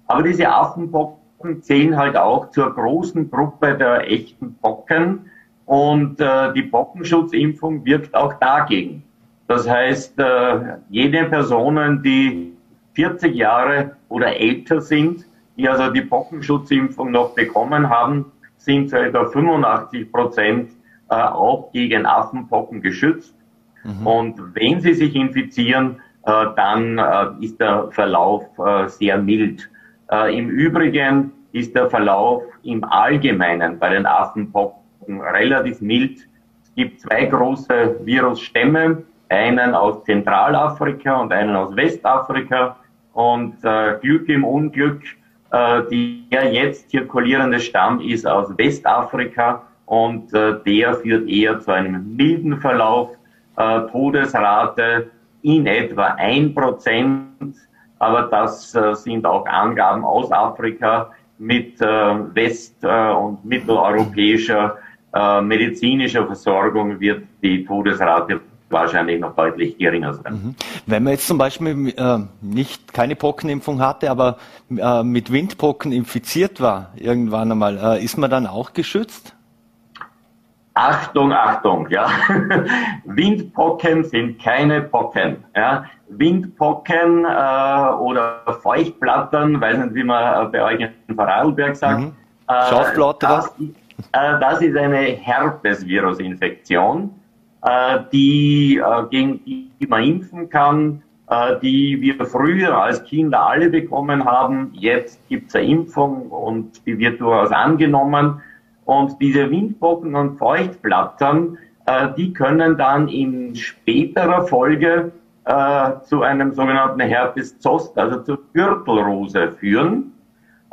Aber diese Affenpocken zählen halt auch zur großen Gruppe der echten Pocken und äh, die Pockenschutzimpfung wirkt auch dagegen. Das heißt, äh, jede Personen, die 40 Jahre oder älter sind, die also die Pockenschutzimpfung noch bekommen haben, sind zu etwa 85 Prozent äh, auch gegen Affenpocken geschützt. Mhm. Und wenn sie sich infizieren, dann ist der Verlauf sehr mild. Im Übrigen ist der Verlauf im Allgemeinen bei den Affenpocken relativ mild. Es gibt zwei große Virusstämme, einen aus Zentralafrika und einen aus Westafrika. Und äh, Glück im Unglück, äh, der jetzt zirkulierende Stamm ist aus Westafrika und äh, der führt eher zu einem milden Verlauf. Äh, Todesrate in etwa ein Prozent, aber das äh, sind auch Angaben aus Afrika mit äh, west- äh, und mitteleuropäischer äh, medizinischer Versorgung wird die Todesrate wahrscheinlich noch deutlich geringer sein. Mhm. Wenn man jetzt zum Beispiel äh, nicht keine Pockenimpfung hatte, aber äh, mit Windpocken infiziert war irgendwann einmal, äh, ist man dann auch geschützt? Achtung, Achtung, ja. Windpocken sind keine Pocken. Ja. Windpocken äh, oder Feuchtblattern, weiß nicht, wie man bei euch in Vorarlberg sagt. Mhm. Äh, Schafblatter? Das, äh, das ist eine Herpesvirusinfektion, äh, die, äh, gegen die man impfen kann, äh, die wir früher als Kinder alle bekommen haben. Jetzt gibt es eine Impfung und die wird durchaus angenommen. Und diese Windpocken und Feuchtblattern, äh, die können dann in späterer Folge äh, zu einem sogenannten Herpes zoster, also zur Gürtelrose führen,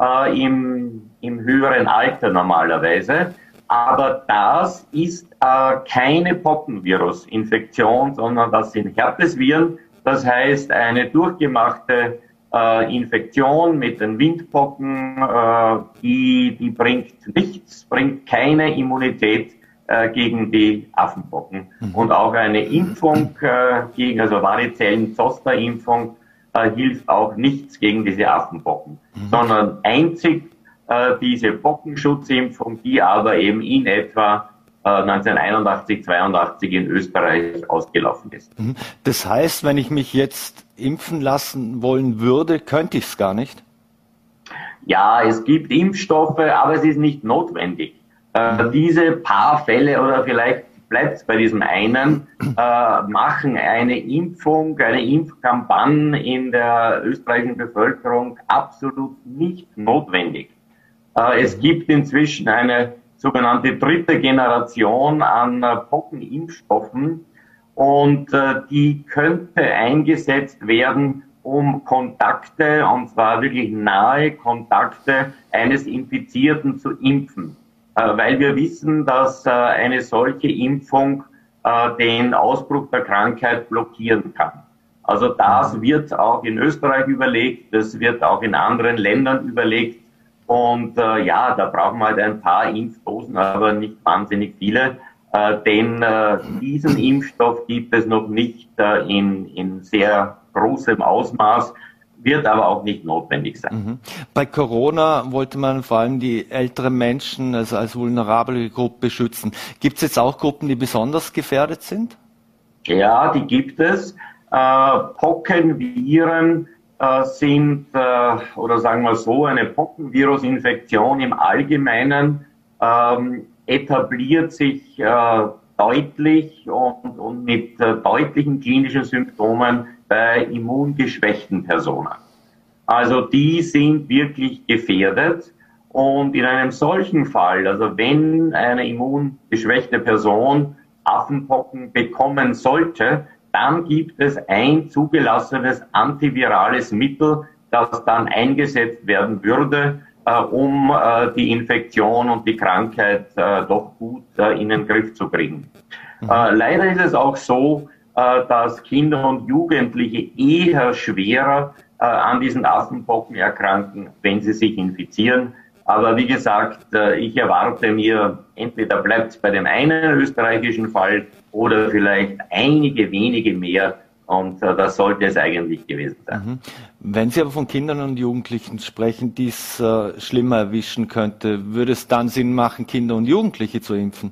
äh, im, im höheren Alter normalerweise. Aber das ist äh, keine Pockenvirusinfektion, sondern das sind Herpesviren. Das heißt, eine durchgemachte äh, Infektion mit den Windpocken, äh, die, die bringt nichts, bringt keine Immunität äh, gegen die Affenpocken. Mhm. Und auch eine Impfung äh, gegen, also Varizellen-Zoster-Impfung, äh, hilft auch nichts gegen diese Affenpocken, mhm. sondern einzig äh, diese Bockenschutzimpfung, die aber eben in etwa 1981, 82 in Österreich ausgelaufen ist. Mhm. Das heißt, wenn ich mich jetzt impfen lassen wollen würde, könnte ich es gar nicht? Ja, es gibt Impfstoffe, aber es ist nicht notwendig. Äh, mhm. diese paar Fälle oder vielleicht bleibt es bei diesem einen, äh, machen eine Impfung, eine Impfkampagne in der österreichischen Bevölkerung absolut nicht notwendig. Äh, es gibt inzwischen eine sogenannte dritte Generation an äh, Pockenimpfstoffen und äh, die könnte eingesetzt werden, um Kontakte, und zwar wirklich nahe Kontakte eines Infizierten zu impfen. Weil wir wissen, dass eine solche Impfung den Ausbruch der Krankheit blockieren kann. Also das mhm. wird auch in Österreich überlegt, das wird auch in anderen Ländern überlegt. Und äh, ja, da brauchen wir halt ein paar Impfdosen, aber nicht wahnsinnig viele. Äh, denn äh, diesen Impfstoff gibt es noch nicht äh, in, in sehr großem Ausmaß, wird aber auch nicht notwendig sein. Mhm. Bei Corona wollte man vor allem die älteren Menschen also als vulnerable Gruppe schützen. Gibt es jetzt auch Gruppen, die besonders gefährdet sind? Ja, die gibt es. Äh, Pockenviren sind, äh, oder sagen wir so, eine Pockenvirusinfektion im Allgemeinen ähm, etabliert sich äh, deutlich und, und mit äh, deutlichen klinischen Symptomen bei immungeschwächten Personen. Also die sind wirklich gefährdet. Und in einem solchen Fall, also wenn eine immungeschwächte Person Affenpocken bekommen sollte, dann gibt es ein zugelassenes antivirales Mittel, das dann eingesetzt werden würde, äh, um äh, die Infektion und die Krankheit äh, doch gut äh, in den Griff zu kriegen. Mhm. Äh, leider ist es auch so, äh, dass Kinder und Jugendliche eher schwerer an diesen Affenpocken erkranken, wenn sie sich infizieren. Aber wie gesagt, ich erwarte mir, entweder bleibt es bei dem einen österreichischen Fall oder vielleicht einige wenige mehr. Und äh, das sollte es eigentlich gewesen sein. Mhm. Wenn Sie aber von Kindern und Jugendlichen sprechen, die es äh, schlimmer erwischen könnte, würde es dann Sinn machen, Kinder und Jugendliche zu impfen?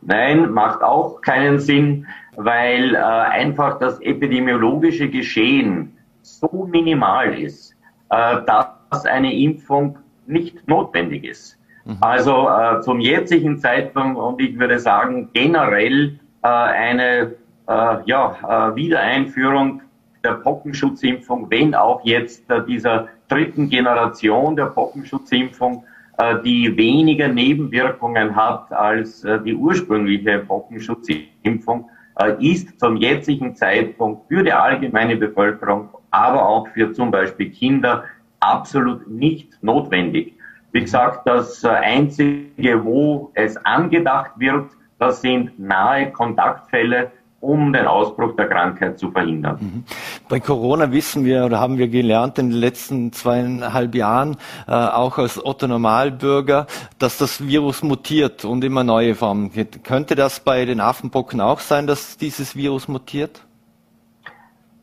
Nein, macht auch keinen Sinn, weil äh, einfach das epidemiologische Geschehen so minimal ist, äh, dass eine Impfung nicht notwendig ist. Mhm. Also äh, zum jetzigen Zeitpunkt und ich würde sagen generell äh, eine äh, ja, äh, Wiedereinführung der Pockenschutzimpfung, wenn auch jetzt äh, dieser dritten Generation der Pockenschutzimpfung, äh, die weniger Nebenwirkungen hat als die ursprüngliche Pockenschutzimpfung, ist zum jetzigen Zeitpunkt für die allgemeine Bevölkerung, aber auch für zum Beispiel Kinder absolut nicht notwendig. Wie gesagt, das äh, Einzige, wo es angedacht wird, das sind nahe Kontaktfälle, um den Ausbruch der Krankheit zu verhindern. Mhm. Bei Corona wissen wir oder haben wir gelernt in den letzten zweieinhalb Jahren, äh, auch als Otto Normalbürger, dass das Virus mutiert und immer neue Formen geht. Könnte das bei den Affenpocken auch sein, dass dieses Virus mutiert?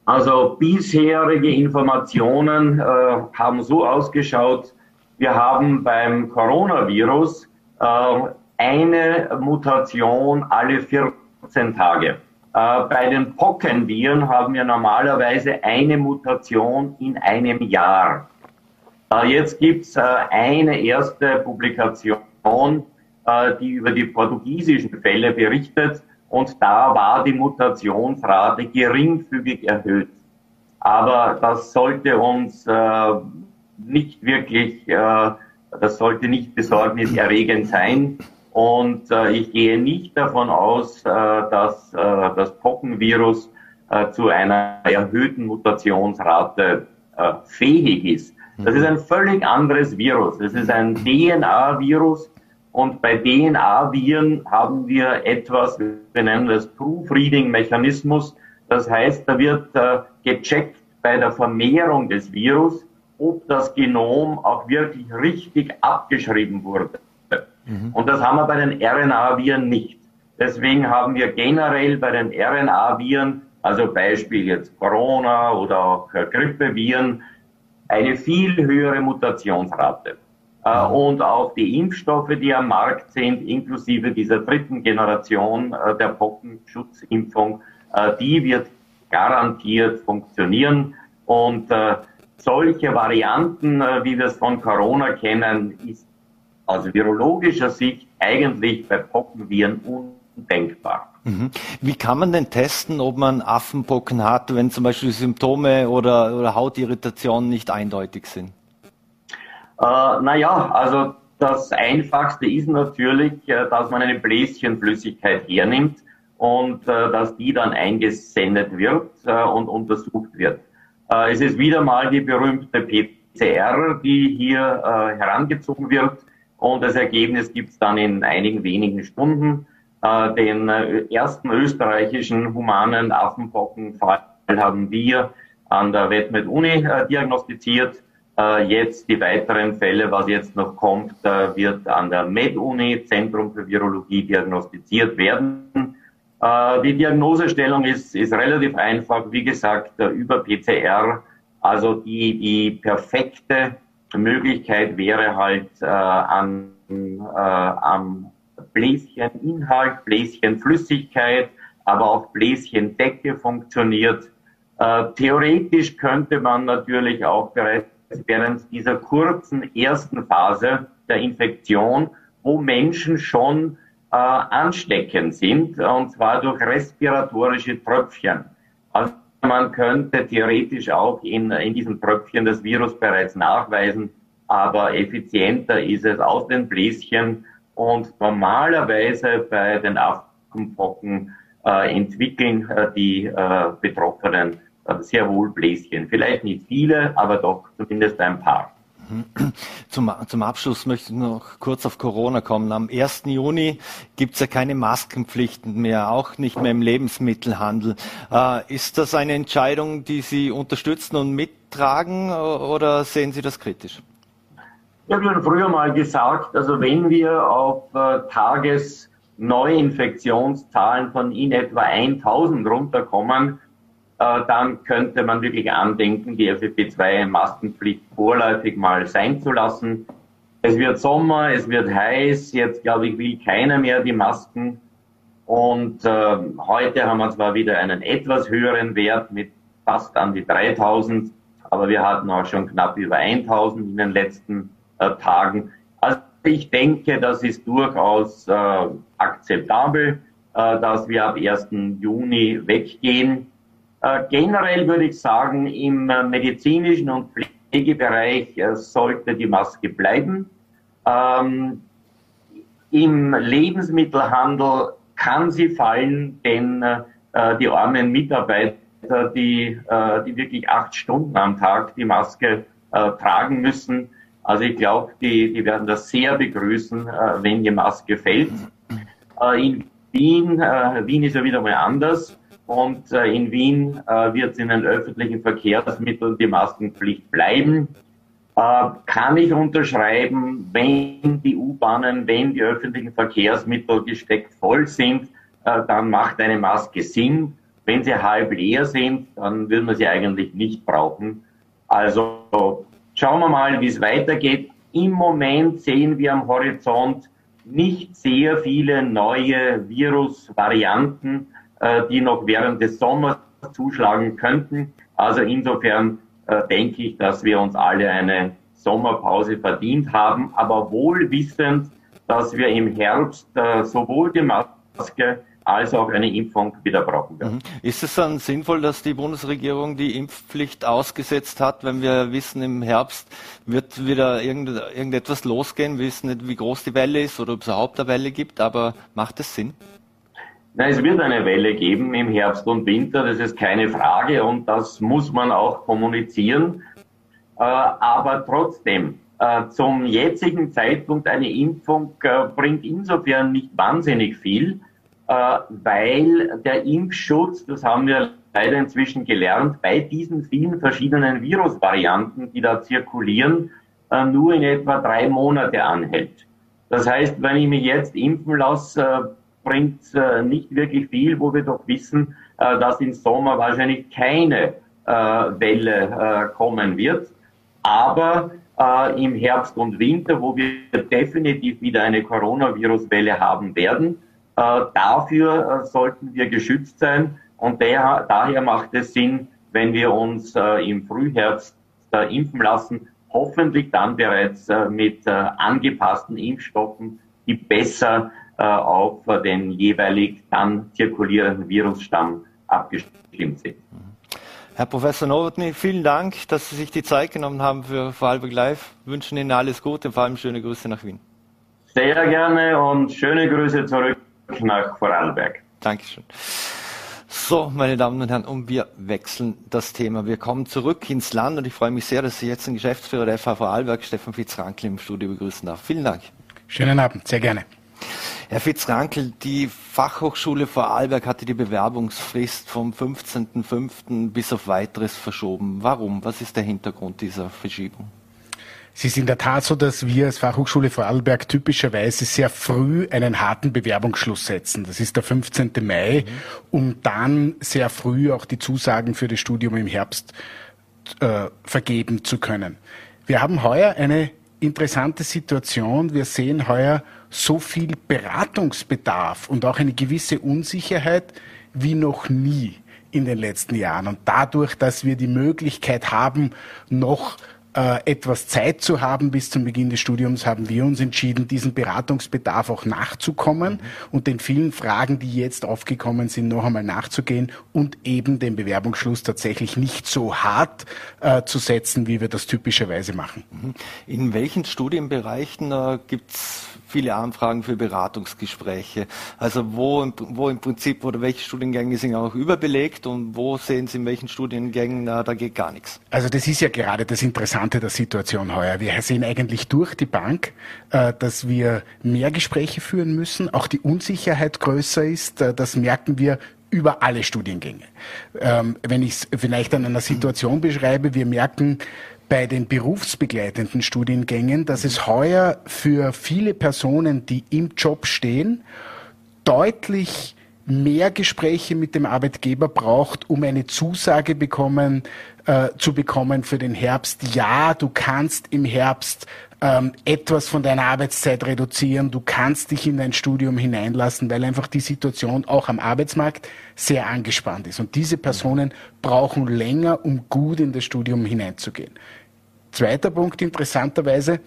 Also bisherige Informationen äh, haben so ausgeschaut, wir haben beim Coronavirus äh, eine Mutation alle 14 Tage. Äh, bei den Pockenviren haben wir normalerweise eine Mutation in einem Jahr. Äh, jetzt gibt's äh, eine erste Publikation, die über die portugiesischen Fälle berichtet und da war die Mutationsrate geringfügig erhöht. Aber das sollte uns nicht wirklich, das sollte nicht besorgniserregend sein. Und äh, ich gehe nicht davon aus, äh, dass äh, das Pockenvirus äh, zu einer erhöhten Mutationsrate äh, fähig ist. Das ist ein völlig anderes Virus. Es ist ein DNA-Virus und bei DNA-Viren haben wir etwas, wir nennen das Proofreading-Mechanismus. Das heißt, da wird äh, gecheckt bei der Vermehrung des Virus, ob das Genom auch wirklich richtig abgeschrieben wurde. Mhm. Und das haben wir bei den RNA-Viren nicht. Deswegen haben wir generell bei den RNA-Viren, also Beispiel jetzt Corona oder auch Grippeviren, eine viel höhere Mutationsrate. Äh, mhm. Und auch die Impfstoffe, die am Markt sind, inklusive dieser dritten Generation äh, der Pockenschutzimpfung, äh, die wird garantiert funktionieren. Und solche Varianten, wie wir es von Corona kennen, ist aus virologischer Sicht eigentlich bei Pockenviren undenkbar. Mhm. Wie kann man denn testen, ob man Affenpocken hat, wenn zum Beispiel Symptome oder, oder Hautirritationen nicht eindeutig sind? Äh, naja, also das Einfachste ist natürlich, äh, dass man eine Bläschenflüssigkeit hernimmt und äh, dass die dann eingesendet wird äh, und untersucht wird. Äh, es ist wieder mal die berühmte PCR, die hier äh, herangezogen wird und das Ergebnis gibt es dann in einigen wenigen Stunden. Äh, den ersten österreichischen humanen Affenpockenfall haben wir an der Wetmet Uni diagnostiziert. Jetzt die weiteren Fälle, was jetzt noch kommt, wird an der Med-Uni, Zentrum für Virologie, diagnostiziert werden. Äh, die Diagnosestellung ist, ist relativ einfach, wie gesagt, über PCR. Also die, die perfekte Möglichkeit wäre halt äh, an, äh, am Bläscheninhalt, Bläschenflüssigkeit, aber auch Bläschendecke funktioniert. Äh, theoretisch könnte man natürlich auch bereits während dieser kurzen ersten Phase der Infektion, wo Menschen schon äh, ansteckend sind, und zwar durch respiratorische Tröpfchen. Also man könnte theoretisch auch in, in diesen Tröpfchen das Virus bereits nachweisen, aber effizienter ist es aus den Bläschen und normalerweise bei den Affenpocken äh, entwickeln äh, die äh, Betroffenen äh, sehr wohl Bläschen. Vielleicht nicht viele, aber doch zumindest ein paar. Zum, zum Abschluss möchte ich noch kurz auf Corona kommen. Am 1. Juni gibt es ja keine Maskenpflichten mehr, auch nicht mehr im Lebensmittelhandel. Äh, ist das eine Entscheidung, die Sie unterstützen und mittragen oder sehen Sie das kritisch? Ich habe schon früher mal gesagt, also wenn wir auf äh, Tagesneuinfektionszahlen von in etwa 1000 runterkommen, dann könnte man wirklich andenken, die FFP2-Maskenpflicht vorläufig mal sein zu lassen. Es wird Sommer, es wird heiß, jetzt glaube ich will keiner mehr die Masken. Und äh, heute haben wir zwar wieder einen etwas höheren Wert mit fast an die 3000, aber wir hatten auch schon knapp über 1000 in den letzten äh, Tagen. Also ich denke, das ist durchaus äh, akzeptabel, äh, dass wir ab 1. Juni weggehen. Äh, generell würde ich sagen, im äh, medizinischen und Pflegebereich äh, sollte die Maske bleiben. Ähm, Im Lebensmittelhandel kann sie fallen, denn äh, die armen Mitarbeiter, die, äh, die wirklich acht Stunden am Tag die Maske äh, tragen müssen, also ich glaube, die, die werden das sehr begrüßen, wenn die Maske fällt. in Wien, Wien ist ja wieder mal anders. Und äh, in Wien äh, wird in den öffentlichen Verkehrsmitteln die Maskenpflicht bleiben. Äh, kann ich unterschreiben, wenn die U-Bahnen, wenn die öffentlichen Verkehrsmittel gesteckt voll sind, dann macht eine Maske Sinn. Wenn sie halb leer sind, dann will man sie eigentlich nicht brauchen. Also schauen wir mal, wie es weitergeht. Im Moment sehen wir am Horizont nicht sehr viele neue Virusvarianten die noch während des Sommers zuschlagen könnten. Also insofern äh, denke ich, dass wir uns alle eine Sommerpause verdient haben, aber wohl wissend, dass wir im Herbst äh, sowohl die Maske als auch eine Impfung wieder brauchen werden. Mhm. Ist es dann sinnvoll, dass die Bundesregierung die Impfpflicht ausgesetzt hat, wenn wir wissen, im Herbst wird wieder irgend, irgendetwas losgehen? Wir wissen nicht, wie groß die Welle ist oder ob es überhaupt eine Welle gibt, aber macht es Sinn? Na, es wird eine Welle geben im Herbst und Winter, das ist keine Frage und das muss man auch kommunizieren. Äh, aber trotzdem, äh, zum jetzigen Zeitpunkt eine Impfung äh, bringt insofern nicht wahnsinnig viel, weil der Impfschutz, das haben wir leider inzwischen gelernt, bei diesen vielen verschiedenen Virusvarianten, die da zirkulieren, nur in etwa drei Monate anhält. Das heißt, wenn ich mich jetzt impfen lasse, bringt äh, nicht wirklich viel, wo wir doch wissen, äh, dass im Sommer wahrscheinlich keine äh, Welle äh, kommen wird. Aber äh, im Herbst und Winter, wo wir definitiv wieder eine Coronavirus-Welle haben werden, äh, dafür sollten wir geschützt sein. Und der, daher macht es Sinn, wenn wir uns im Frühherbst impfen lassen, hoffentlich dann bereits mit angepassten Impfstoffen, die besser auf den jeweilig dann zirkulierenden Virusstamm abgestimmt sind. Herr Professor Nowotny, vielen Dank, dass Sie sich die Zeit genommen haben für Vorarlberg Live. Wir wünschen Ihnen alles Gute und vor allem schöne Grüße nach Wien. Sehr gerne und schöne Grüße zurück nach Vorarlberg. Dankeschön. So, meine Damen und Herren, und wir wechseln das Thema. Wir kommen zurück ins Land und ich freue mich sehr, dass Sie jetzt den Geschäftsführer der FH Vorarlberg, Stefan Fitzrankel, im Studio begrüßen darf. Vielen Dank. Schönen Abend, sehr gerne. Herr Fitzrankel, die Fachhochschule Vorarlberg hatte die Bewerbungsfrist vom 15.05. bis auf weiteres verschoben. Warum? Was ist der Hintergrund dieser Verschiebung? Es ist in der Tat so, dass wir als Fachhochschule Vorarlberg typischerweise sehr früh einen harten Bewerbungsschluss setzen. Das ist der 15. Mai, mhm. um dann sehr früh auch die Zusagen für das Studium im Herbst äh, vergeben zu können. Wir haben heuer eine interessante Situation. Wir sehen heuer so viel Beratungsbedarf und auch eine gewisse Unsicherheit wie noch nie in den letzten Jahren. Und dadurch, dass wir die Möglichkeit haben, noch äh, etwas Zeit zu haben bis zum Beginn des Studiums, haben wir uns entschieden, diesen Beratungsbedarf auch nachzukommen mhm. und den vielen Fragen, die jetzt aufgekommen sind, noch einmal nachzugehen und eben den Bewerbungsschluss tatsächlich nicht so hart äh, zu setzen, wie wir das typischerweise machen. Mhm. In welchen Studienbereichen äh, gibt es viele Anfragen für Beratungsgespräche. Also wo, wo im Prinzip oder welche Studiengänge sind auch überbelegt und wo sehen Sie in welchen Studiengängen, na, da geht gar nichts? Also das ist ja gerade das Interessante der Situation heuer. Wir sehen eigentlich durch die Bank, äh, dass wir mehr Gespräche führen müssen, auch die Unsicherheit größer ist. Äh, das merken wir über alle Studiengänge. Ähm, wenn ich es vielleicht an einer Situation beschreibe, wir merken, bei den berufsbegleitenden Studiengängen, dass es heuer für viele Personen, die im Job stehen, deutlich mehr Gespräche mit dem Arbeitgeber braucht, um eine Zusage bekommen, äh, zu bekommen für den Herbst. Ja, du kannst im Herbst ähm, etwas von deiner Arbeitszeit reduzieren, du kannst dich in dein Studium hineinlassen, weil einfach die Situation auch am Arbeitsmarkt sehr angespannt ist. Und diese Personen brauchen länger, um gut in das Studium hineinzugehen. Zweiter Punkt interessanterweise,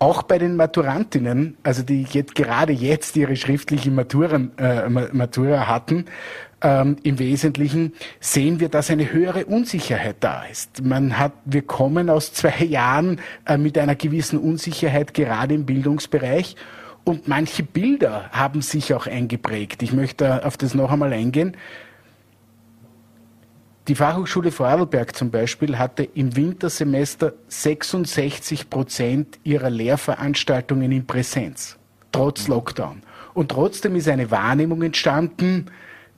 auch bei den Maturantinnen, also die jetzt, gerade jetzt ihre schriftliche Maturen, äh, Matura hatten, ähm, im Wesentlichen sehen wir, dass eine höhere Unsicherheit da ist. Man hat, wir kommen aus zwei Jahren äh, mit einer gewissen Unsicherheit gerade im Bildungsbereich und manche Bilder haben sich auch eingeprägt. Ich möchte auf das noch einmal eingehen. Die Fachhochschule Vorarlberg zum Beispiel hatte im Wintersemester 66 Prozent ihrer Lehrveranstaltungen in Präsenz, trotz Lockdown. Und trotzdem ist eine Wahrnehmung entstanden,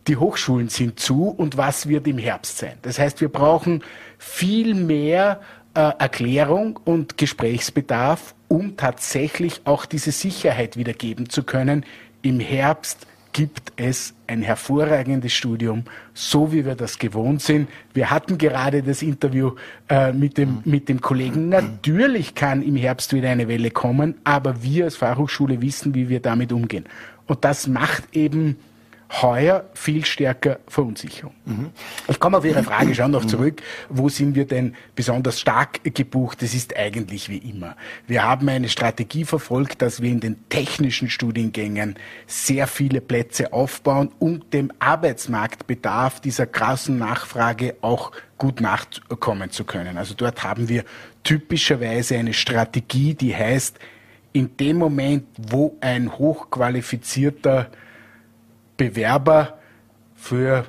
die Hochschulen sind zu und was wird im Herbst sein. Das heißt, wir brauchen viel mehr äh, Erklärung und Gesprächsbedarf, um tatsächlich auch diese Sicherheit wiedergeben zu können. Im Herbst gibt es ein hervorragendes Studium, so wie wir das gewohnt sind. Wir hatten gerade das Interview äh, mit, dem, mit dem Kollegen. Natürlich kann im Herbst wieder eine Welle kommen, aber wir als Fachhochschule wissen, wie wir damit umgehen. Und das macht eben heuer viel stärker Verunsicherung. Mhm. Ich komme auf Ihre Frage schon noch zurück. Wo sind wir denn besonders stark gebucht? Das ist eigentlich wie immer. Wir haben eine Strategie verfolgt, dass wir in den technischen Studiengängen sehr viele Plätze aufbauen, um dem Arbeitsmarktbedarf dieser krassen Nachfrage auch gut nachkommen zu können. Also dort haben wir typischerweise eine Strategie, die heißt, in dem Moment, wo ein hochqualifizierter Bewerber für,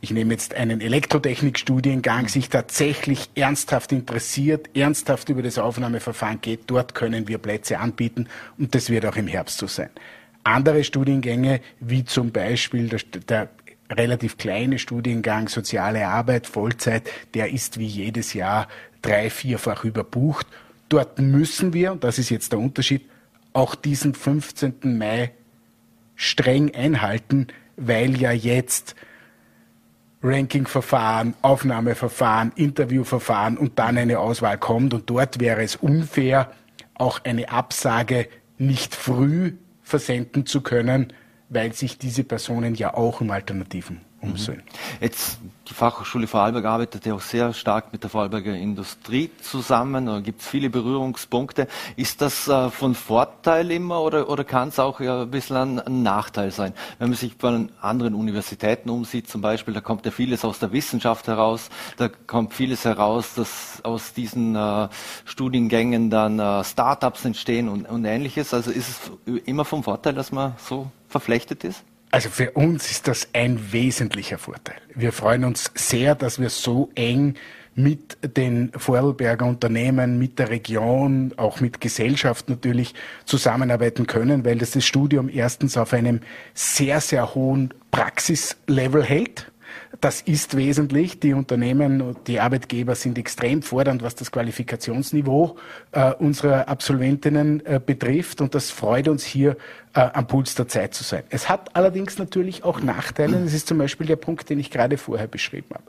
ich nehme jetzt einen Elektrotechnikstudiengang, sich tatsächlich ernsthaft interessiert, ernsthaft über das Aufnahmeverfahren geht, dort können wir Plätze anbieten und das wird auch im Herbst so sein. Andere Studiengänge, wie zum Beispiel der, der relativ kleine Studiengang Soziale Arbeit, Vollzeit, der ist wie jedes Jahr drei, vierfach überbucht. Dort müssen wir, und das ist jetzt der Unterschied, auch diesen 15. Mai streng einhalten, weil ja jetzt Rankingverfahren, Aufnahmeverfahren, Interviewverfahren und dann eine Auswahl kommt. Und dort wäre es unfair, auch eine Absage nicht früh versenden zu können, weil sich diese Personen ja auch um Alternativen umsehen. Jetzt die Fachhochschule Vorarlberg arbeitet ja auch sehr stark mit der Vorarlberger Industrie zusammen. Da gibt es viele Berührungspunkte. Ist das äh, von Vorteil immer oder, oder kann es auch ja, ein bisschen ein, ein, Nachteil sein? Wenn man sich bei anderen Universitäten umsieht zum Beispiel, da kommt ja vieles aus der Wissenschaft heraus, da kommt vieles heraus, dass aus diesen äh, Studiengängen dann äh, Startups entstehen und, und ähnliches. Also ist es immer vom Vorteil, dass man so verflechtet ist? Also für uns ist das ein wesentlicher Vorteil. Wir freuen uns sehr, dass wir so eng mit den Vorarlberger Unternehmen, mit der Region, auch mit Gesellschaft natürlich zusammenarbeiten können, weil das das Studium erstens auf einem sehr, sehr hohen Praxislevel hält. Das ist wesentlich. Die Unternehmen und die Arbeitgeber sind extrem fordernd, was das Qualifikationsniveau äh, unserer Absolventinnen äh, betrifft. Und das freut uns hier äh, am Puls der Zeit zu sein. Es hat allerdings natürlich auch Nachteile. Das ist zum Beispiel der Punkt, den ich gerade vorher beschrieben habe.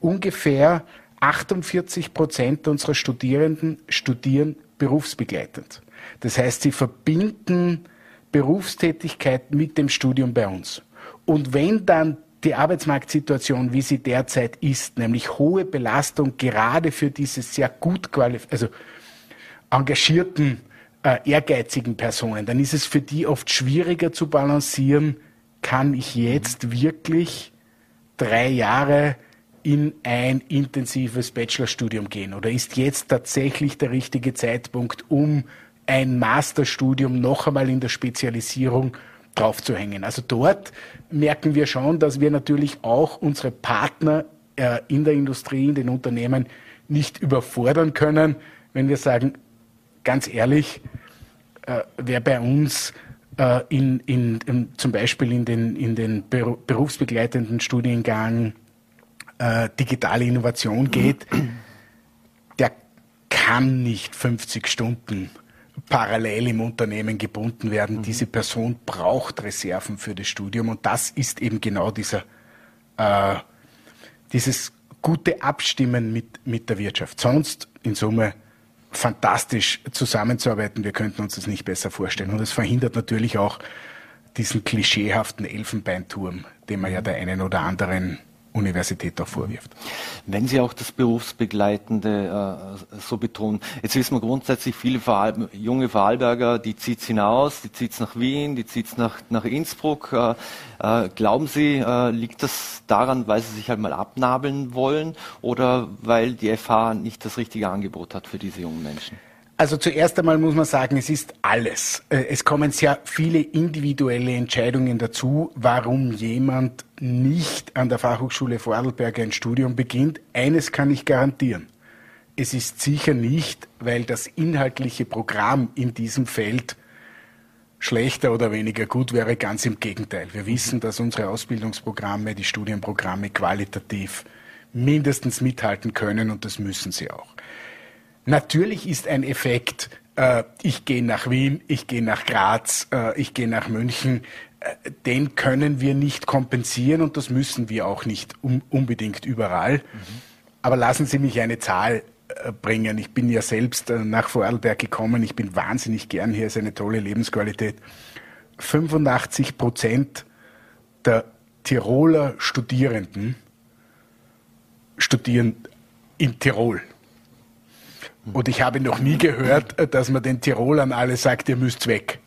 Ungefähr 48 Prozent unserer Studierenden studieren berufsbegleitend. Das heißt, sie verbinden Berufstätigkeit mit dem Studium bei uns. Und wenn dann die Arbeitsmarktsituation, wie sie derzeit ist, nämlich hohe Belastung gerade für diese sehr gut also engagierten, äh, ehrgeizigen Personen, dann ist es für die oft schwieriger zu balancieren, kann ich jetzt wirklich drei Jahre in ein intensives Bachelorstudium gehen? Oder ist jetzt tatsächlich der richtige Zeitpunkt, um ein Masterstudium noch einmal in der Spezialisierung draufzuhängen. Also dort merken wir schon, dass wir natürlich auch unsere Partner äh, in der Industrie, in den Unternehmen nicht überfordern können, wenn wir sagen, ganz ehrlich, äh, wer bei uns äh, in, in, in, zum Beispiel in den, in den berufsbegleitenden Studiengang äh, digitale Innovation geht, der kann nicht 50 Stunden parallel im Unternehmen gebunden werden. Mhm. Diese Person braucht Reserven für das Studium und das ist eben genau dieser, äh, dieses gute Abstimmen mit, mit der Wirtschaft. Sonst in Summe fantastisch zusammenzuarbeiten. Wir könnten uns das nicht besser vorstellen. Und es verhindert natürlich auch diesen klischeehaften Elfenbeinturm, den man ja der einen oder anderen Universität auch vorwirft. Wenn Sie auch das Berufsbegleitende äh, so betonen, jetzt wissen wir grundsätzlich, viele Vorarl junge Vorarlberger, die zieht es hinaus, die zieht es nach Wien, die zieht es nach, nach Innsbruck. Äh, äh, glauben Sie, äh, liegt das daran, weil Sie sich halt mal abnabeln wollen oder weil die FH nicht das richtige Angebot hat für diese jungen Menschen? Also zuerst einmal muss man sagen, es ist alles. Äh, es kommen sehr viele individuelle Entscheidungen dazu, warum jemand nicht an der Fachhochschule Vorarlberg ein Studium beginnt. Eines kann ich garantieren. Es ist sicher nicht, weil das inhaltliche Programm in diesem Feld schlechter oder weniger gut wäre. Ganz im Gegenteil. Wir wissen, dass unsere Ausbildungsprogramme, die Studienprogramme qualitativ mindestens mithalten können und das müssen sie auch. Natürlich ist ein Effekt, äh, ich gehe nach Wien, ich gehe nach Graz, äh, ich gehe nach München, äh, den können wir nicht kompensieren und das müssen wir auch nicht um, unbedingt überall. Mhm. Aber lassen Sie mich eine Zahl äh, bringen. Ich bin ja selbst äh, nach Vorarlberg gekommen, ich bin wahnsinnig gern hier, es ist eine tolle Lebensqualität. 85 Prozent der Tiroler Studierenden studieren in Tirol. Und ich habe noch nie gehört, äh, dass man den Tirolern alle sagt, ihr müsst weg.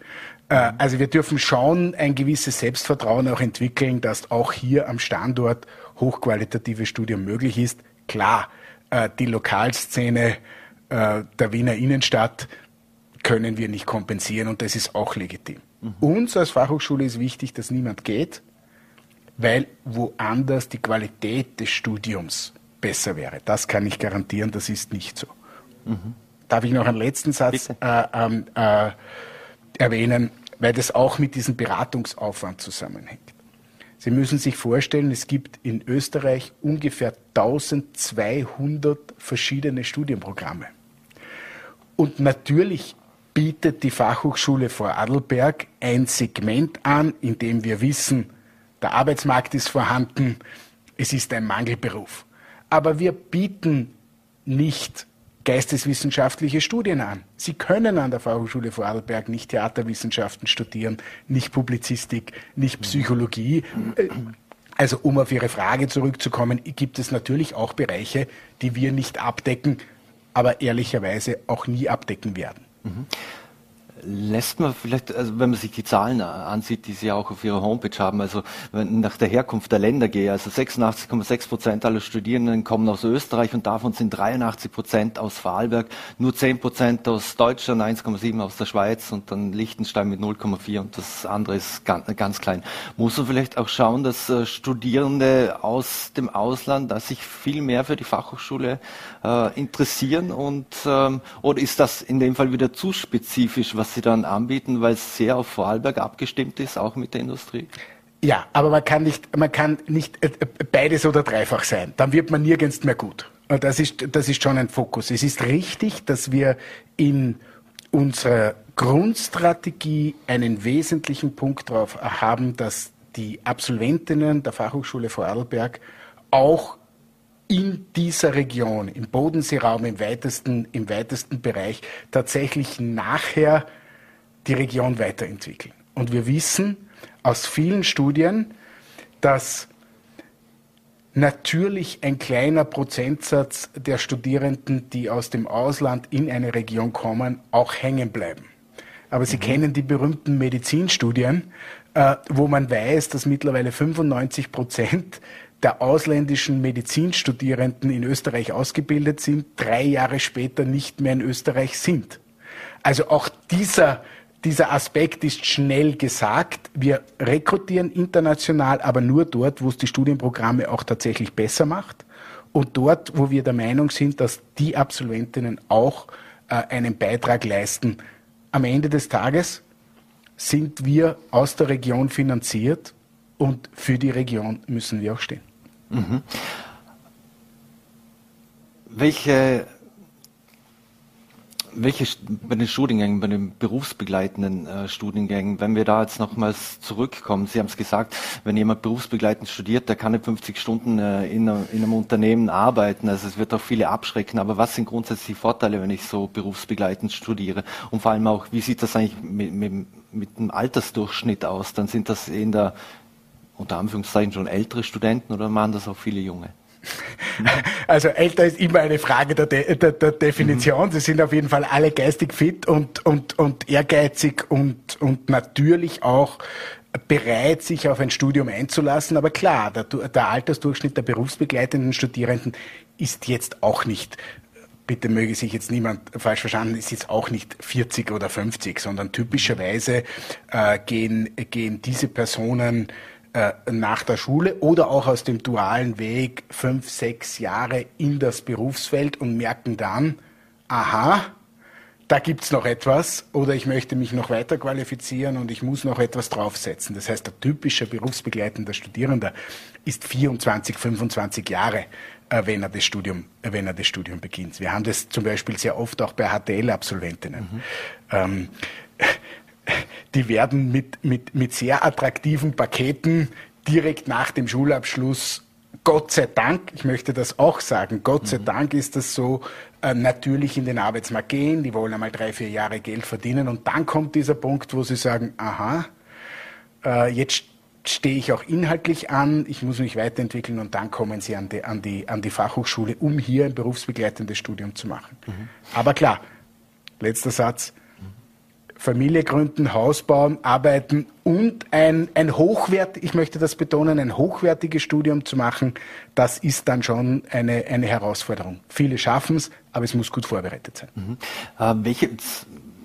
Äh, also wir dürfen schon ein gewisses Selbstvertrauen auch entwickeln, dass auch hier am Standort hochqualitatives Studium möglich ist. Klar, äh, die Lokalszene der Wiener Innenstadt können wir nicht kompensieren und das ist auch legitim. Mhm. Uns als Fachhochschule ist wichtig, dass niemand geht, weil woanders die Qualität des Studiums besser wäre. Das kann ich garantieren, das ist nicht so. Mhm. Darf ich noch einen letzten Satz äh, ähm, äh, erwähnen, weil das auch mit diesem Beratungsaufwand zusammenhängt. Sie müssen sich vorstellen, es gibt in Österreich ungefähr 1200 verschiedene Studienprogramme. Und natürlich bietet die Fachhochschule Vorarlberg ein Segment an, in dem wir wissen, der Arbeitsmarkt ist vorhanden, es ist ein Mangelberuf. Aber wir bieten nicht geisteswissenschaftliche Studien an. Sie können an der Fachhochschule Vorarlberg nicht Theaterwissenschaften studieren, nicht Publizistik, nicht Psychologie. Also um auf Ihre Frage zurückzukommen, gibt es natürlich auch Bereiche, die wir nicht abdecken, aber ehrlicherweise auch nie abdecken werden. Mhm lässt man vielleicht, also wenn man sich die Zahlen ansieht, die Sie auch auf Ihrer Homepage haben, also wenn nach der Herkunft der Länder gehe, also 86,6 Prozent aller Studierenden kommen aus Österreich und davon sind 83 Prozent aus Vorarlberg, nur 10 Prozent aus Deutschland, 1,7 aus der Schweiz und dann Liechtenstein mit 0,4 und das andere ist ganz, ganz, klein. Muss man vielleicht auch schauen, dass äh, Studierende aus dem Ausland, dass sich viel mehr für die Fachhochschule äh, interessieren und ähm, oder ist das in dem Fall wieder zu spezifisch, was Sie dann anbieten, weil es sehr auf Vorarlberg abgestimmt ist, auch mit der Industrie? Ja, aber man kann nicht, man kann nicht äh, beides oder dreifach sein. Dann wird man nirgends mehr gut. Das ist, das ist schon ein Fokus. Es ist richtig, dass wir in unserer Grundstrategie einen wesentlichen Punkt darauf haben, dass die Absolventinnen der Fachhochschule Vorarlberg auch in dieser Region, im Bodenseeraum im weitesten, im weitesten Bereich, tatsächlich nachher die Region weiterentwickeln. Und wir wissen aus vielen Studien, dass natürlich ein kleiner Prozentsatz der Studierenden, die aus dem Ausland in eine Region kommen, auch hängen bleiben. Aber Sie mhm. kennen die berühmten Medizinstudien, äh, wo man weiß, dass mittlerweile 95 Prozent der ausländischen Medizinstudierenden in Österreich ausgebildet sind, drei Jahre später nicht mehr in Österreich sind. Also auch dieser, dieser Aspekt ist schnell gesagt. Wir rekrutieren international, aber nur dort, wo es die Studienprogramme auch tatsächlich besser macht und dort, wo wir der Meinung sind, dass die Absolventinnen auch äh, einen Beitrag leisten. Am Ende des Tages sind wir aus der Region finanziert und für die Region müssen wir auch stehen. Mhm. Welche, welche bei den Studiengängen, bei den berufsbegleitenden äh, Studiengängen, wenn wir da jetzt nochmals zurückkommen, Sie haben es gesagt, wenn jemand berufsbegleitend studiert, der kann nicht 50 Stunden äh, in, in, einem Unternehmen arbeiten, also es wird auch viele abschrecken, aber was sind grundsätzlich die Vorteile, wenn ich so berufsbegleitend studiere? Und vor allem auch, wie sieht das eigentlich mit, mit, mit dem Altersdurchschnitt aus? Dann sind das in der unter Anführungszeichen schon ältere Studenten oder machen das auch viele junge? Also älter ist immer eine Frage der, De der, der Definition. Mhm. Sie sind auf jeden Fall alle geistig fit und, und, und ehrgeizig und, und natürlich auch bereit, sich auf ein Studium einzulassen. Aber klar, der, der Altersdurchschnitt der berufsbegleitenden Studierenden ist jetzt auch nicht bitte möge sich jetzt niemand falsch verstanden, ist jetzt auch nicht 40 oder 50, sondern typischerweise äh, gehen, gehen diese Personen äh, nach der Schule oder auch aus dem dualen Weg fünf, sechs Jahre in das Berufsfeld und merken dann, aha, da gibt's noch etwas oder ich möchte mich noch weiter qualifizieren und ich muss noch etwas draufsetzen. Das heißt, der typische berufsbegleitende Studierende ist 24, 25 Jahre, äh, wenn er das Studium, äh, wenn er das Studium beginnt. Wir haben das zum Beispiel sehr oft auch bei HTL-Absolventinnen. Mhm. Ähm, die werden mit, mit, mit sehr attraktiven Paketen direkt nach dem Schulabschluss Gott sei Dank, ich möchte das auch sagen, Gott sei mhm. Dank ist das so, äh, natürlich in den Arbeitsmarkt gehen, die wollen einmal drei, vier Jahre Geld verdienen und dann kommt dieser Punkt, wo sie sagen, aha, äh, jetzt stehe ich auch inhaltlich an, ich muss mich weiterentwickeln und dann kommen sie an die, an die, an die Fachhochschule, um hier ein berufsbegleitendes Studium zu machen. Mhm. Aber klar, letzter Satz, Familie gründen, Haus bauen, arbeiten und ein, ein hochwert, ich möchte das betonen, ein hochwertiges Studium zu machen, das ist dann schon eine, eine Herausforderung. Viele schaffen es, aber es muss gut vorbereitet sein. Mhm. Äh, welche,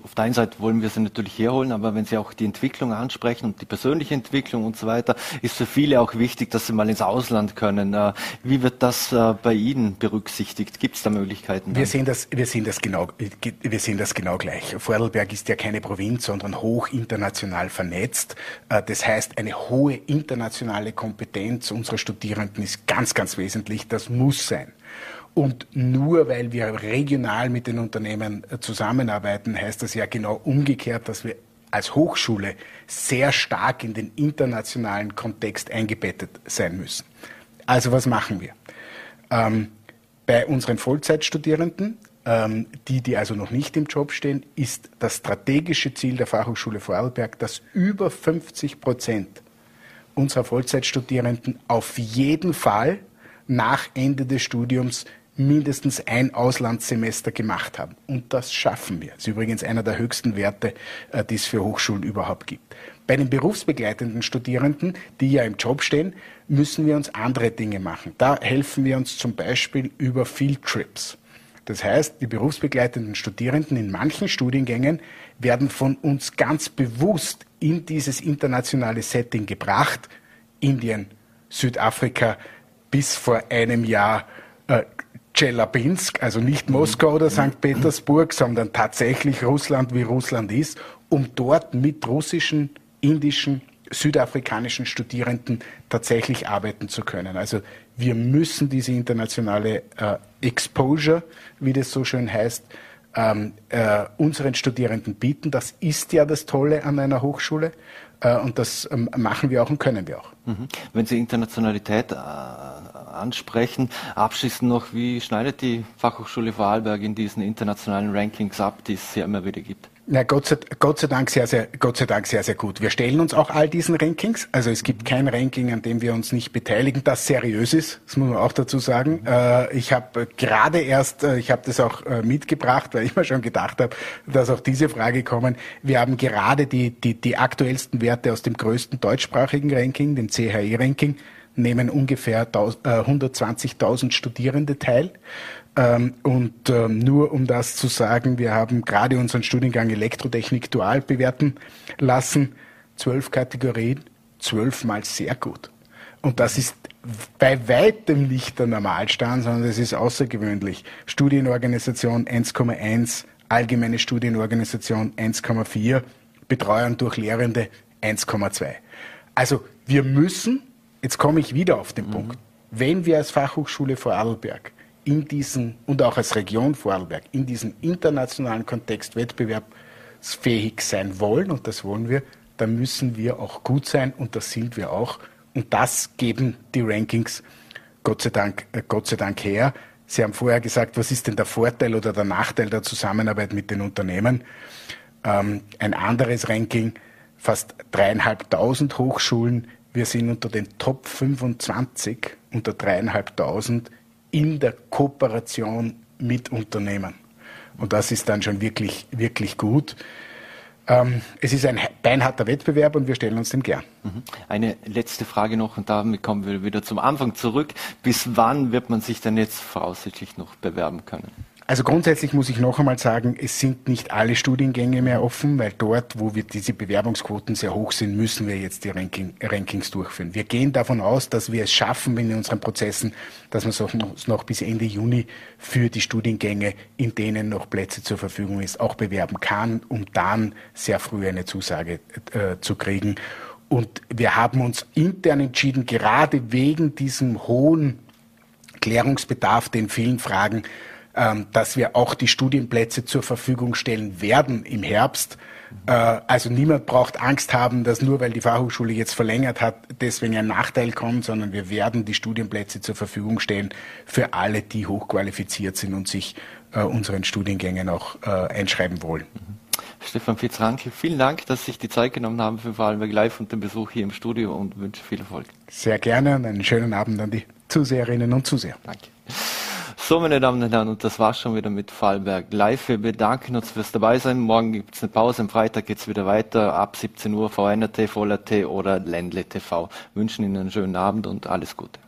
auf der einen Seite wollen wir sie natürlich herholen, aber wenn Sie auch die Entwicklung ansprechen und die persönliche Entwicklung und so weiter, ist für viele auch wichtig, dass sie mal ins Ausland können. Äh, wie wird das äh, bei Ihnen berücksichtigt? Gibt es da Möglichkeiten? Wir sehen, das, wir, sehen das genau, wir sehen das genau gleich. Vorarlberg ist ja keine Provinz, sondern hoch international vernetzt. Äh, das heißt, eine hohe internationale Kompetenz unserer Studierenden ist ganz, ganz wesentlich. Das muss sein. Und nur weil wir regional mit den Unternehmen zusammenarbeiten, heißt das ja genau umgekehrt, dass wir als Hochschule sehr stark in den internationalen Kontext eingebettet sein müssen. Also was machen wir? Ähm, bei unseren Vollzeitstudierenden, ähm, die, die also noch nicht im Job stehen, ist das strategische Ziel der Fachhochschule Vorarlberg, dass über 50 Prozent unserer Vollzeitstudierenden auf jeden Fall nach Ende des Studiums mindestens ein Auslandssemester gemacht haben. Und das schaffen wir. Das ist übrigens einer der höchsten Werte, äh, die es für Hochschulen überhaupt gibt. Bei den berufsbegleitenden Studierenden, die ja im Job stehen, müssen wir uns andere Dinge machen. Da helfen wir uns zum Beispiel über Field Trips. Das heißt, die berufsbegleitenden Studierenden in manchen Studiengängen werden von uns ganz bewusst in dieses internationale Setting gebracht. Indien, Südafrika, bis vor einem Jahr äh, Tschelabinsk, also nicht Moskau oder St. Petersburg, sondern tatsächlich Russland, wie Russland ist, um dort mit russischen, indischen, südafrikanischen Studierenden tatsächlich arbeiten zu können. Also wir müssen diese internationale äh, Exposure, wie das so schön heißt, ähm, äh, unseren Studierenden bieten. Das ist ja das Tolle an einer Hochschule äh, und das ähm, machen wir auch und können wir auch. Mhm. Wenn Sie Internationalität äh, ansprechen, abschließend noch, wie schneidet die Fachhochschule Vorarlberg in diesen internationalen Rankings ab, die es ja immer wieder gibt? Na, Gott sei, Gott sei Dank sehr, sehr, Gott sei Dank sehr, sehr gut. Wir stellen uns auch all diesen Rankings. Also es gibt kein Ranking, an dem wir uns nicht beteiligen, das seriös ist. Das muss man auch dazu sagen. Äh, ich habe gerade erst, äh, ich habe das auch äh, mitgebracht, weil ich mir schon gedacht habe, dass auch diese Frage kommen. Wir haben gerade die, die, die aktuellsten Werte aus dem größten deutschsprachigen Ranking, den CHE-Ranking, nehmen ungefähr 120.000 Studierende teil. Ähm, und ähm, nur um das zu sagen, wir haben gerade unseren Studiengang Elektrotechnik dual bewerten lassen. Zwölf Kategorien, zwölfmal sehr gut. Und das ist bei weitem nicht der Normalstand, sondern es ist außergewöhnlich. Studienorganisation 1,1, allgemeine Studienorganisation 1,4, Betreuung durch Lehrende 1,2. Also wir müssen, jetzt komme ich wieder auf den mhm. Punkt, wenn wir als Fachhochschule Vorarlberg in diesen, und auch als Region Vorarlberg, in diesem internationalen Kontext wettbewerbsfähig sein wollen, und das wollen wir, dann müssen wir auch gut sein, und das sind wir auch. Und das geben die Rankings Gott sei Dank, äh, Gott sei Dank her. Sie haben vorher gesagt, was ist denn der Vorteil oder der Nachteil der Zusammenarbeit mit den Unternehmen? Ähm, ein anderes Ranking, fast dreieinhalbtausend Hochschulen wir sind unter den Top 25, unter dreieinhalbtausend in der Kooperation mit Unternehmen. Und das ist dann schon wirklich, wirklich gut. Ähm, es ist ein beinharter Wettbewerb und wir stellen uns dem gern. Mhm. Eine letzte Frage noch und damit kommen wir wieder zum Anfang zurück. Bis wann wird man sich denn jetzt voraussichtlich noch bewerben können? Also grundsätzlich muss ich noch einmal sagen, es sind nicht alle Studiengänge mehr offen, weil dort, wo wir diese Bewerbungsquoten sehr hoch sind, müssen wir jetzt die Ranking, Rankings durchführen. Wir gehen davon aus, dass wir es schaffen in unseren Prozessen, dass wir uns noch bis Ende Juni für die Studiengänge, in denen noch Plätze zur Verfügung ist, auch bewerben kann, um dann sehr früh eine Zusage äh, zu kriegen. Und wir haben uns intern entschieden, gerade wegen diesem hohen Klärungsbedarf, den vielen Fragen, ähm, dass wir auch die Studienplätze zur Verfügung stellen werden im Herbst. Äh, also niemand braucht Angst haben, dass nur weil die Fachhochschule jetzt verlängert hat, deswegen ein Nachteil kommt, sondern wir werden die Studienplätze zur Verfügung stellen für alle, die hochqualifiziert sind und sich äh, unseren Studiengängen auch äh, einschreiben wollen. Stefan Fitzranke, vielen Dank, dass Sie sich die Zeit genommen haben für Vorarlberg Live und den Besuch hier im Studio und wünsche viel Erfolg. Sehr gerne und einen schönen Abend an die Zuseherinnen und Zuseher. Danke. So, meine Damen und Herren, und das war's schon wieder mit Fallberg Live. Wir bedanken uns fürs Dabeisein. Morgen gibt's eine Pause, am Freitag geht's wieder weiter. Ab 17 Uhr VNRT, VLRT oder Ländle TV. Wünschen Ihnen einen schönen Abend und alles Gute.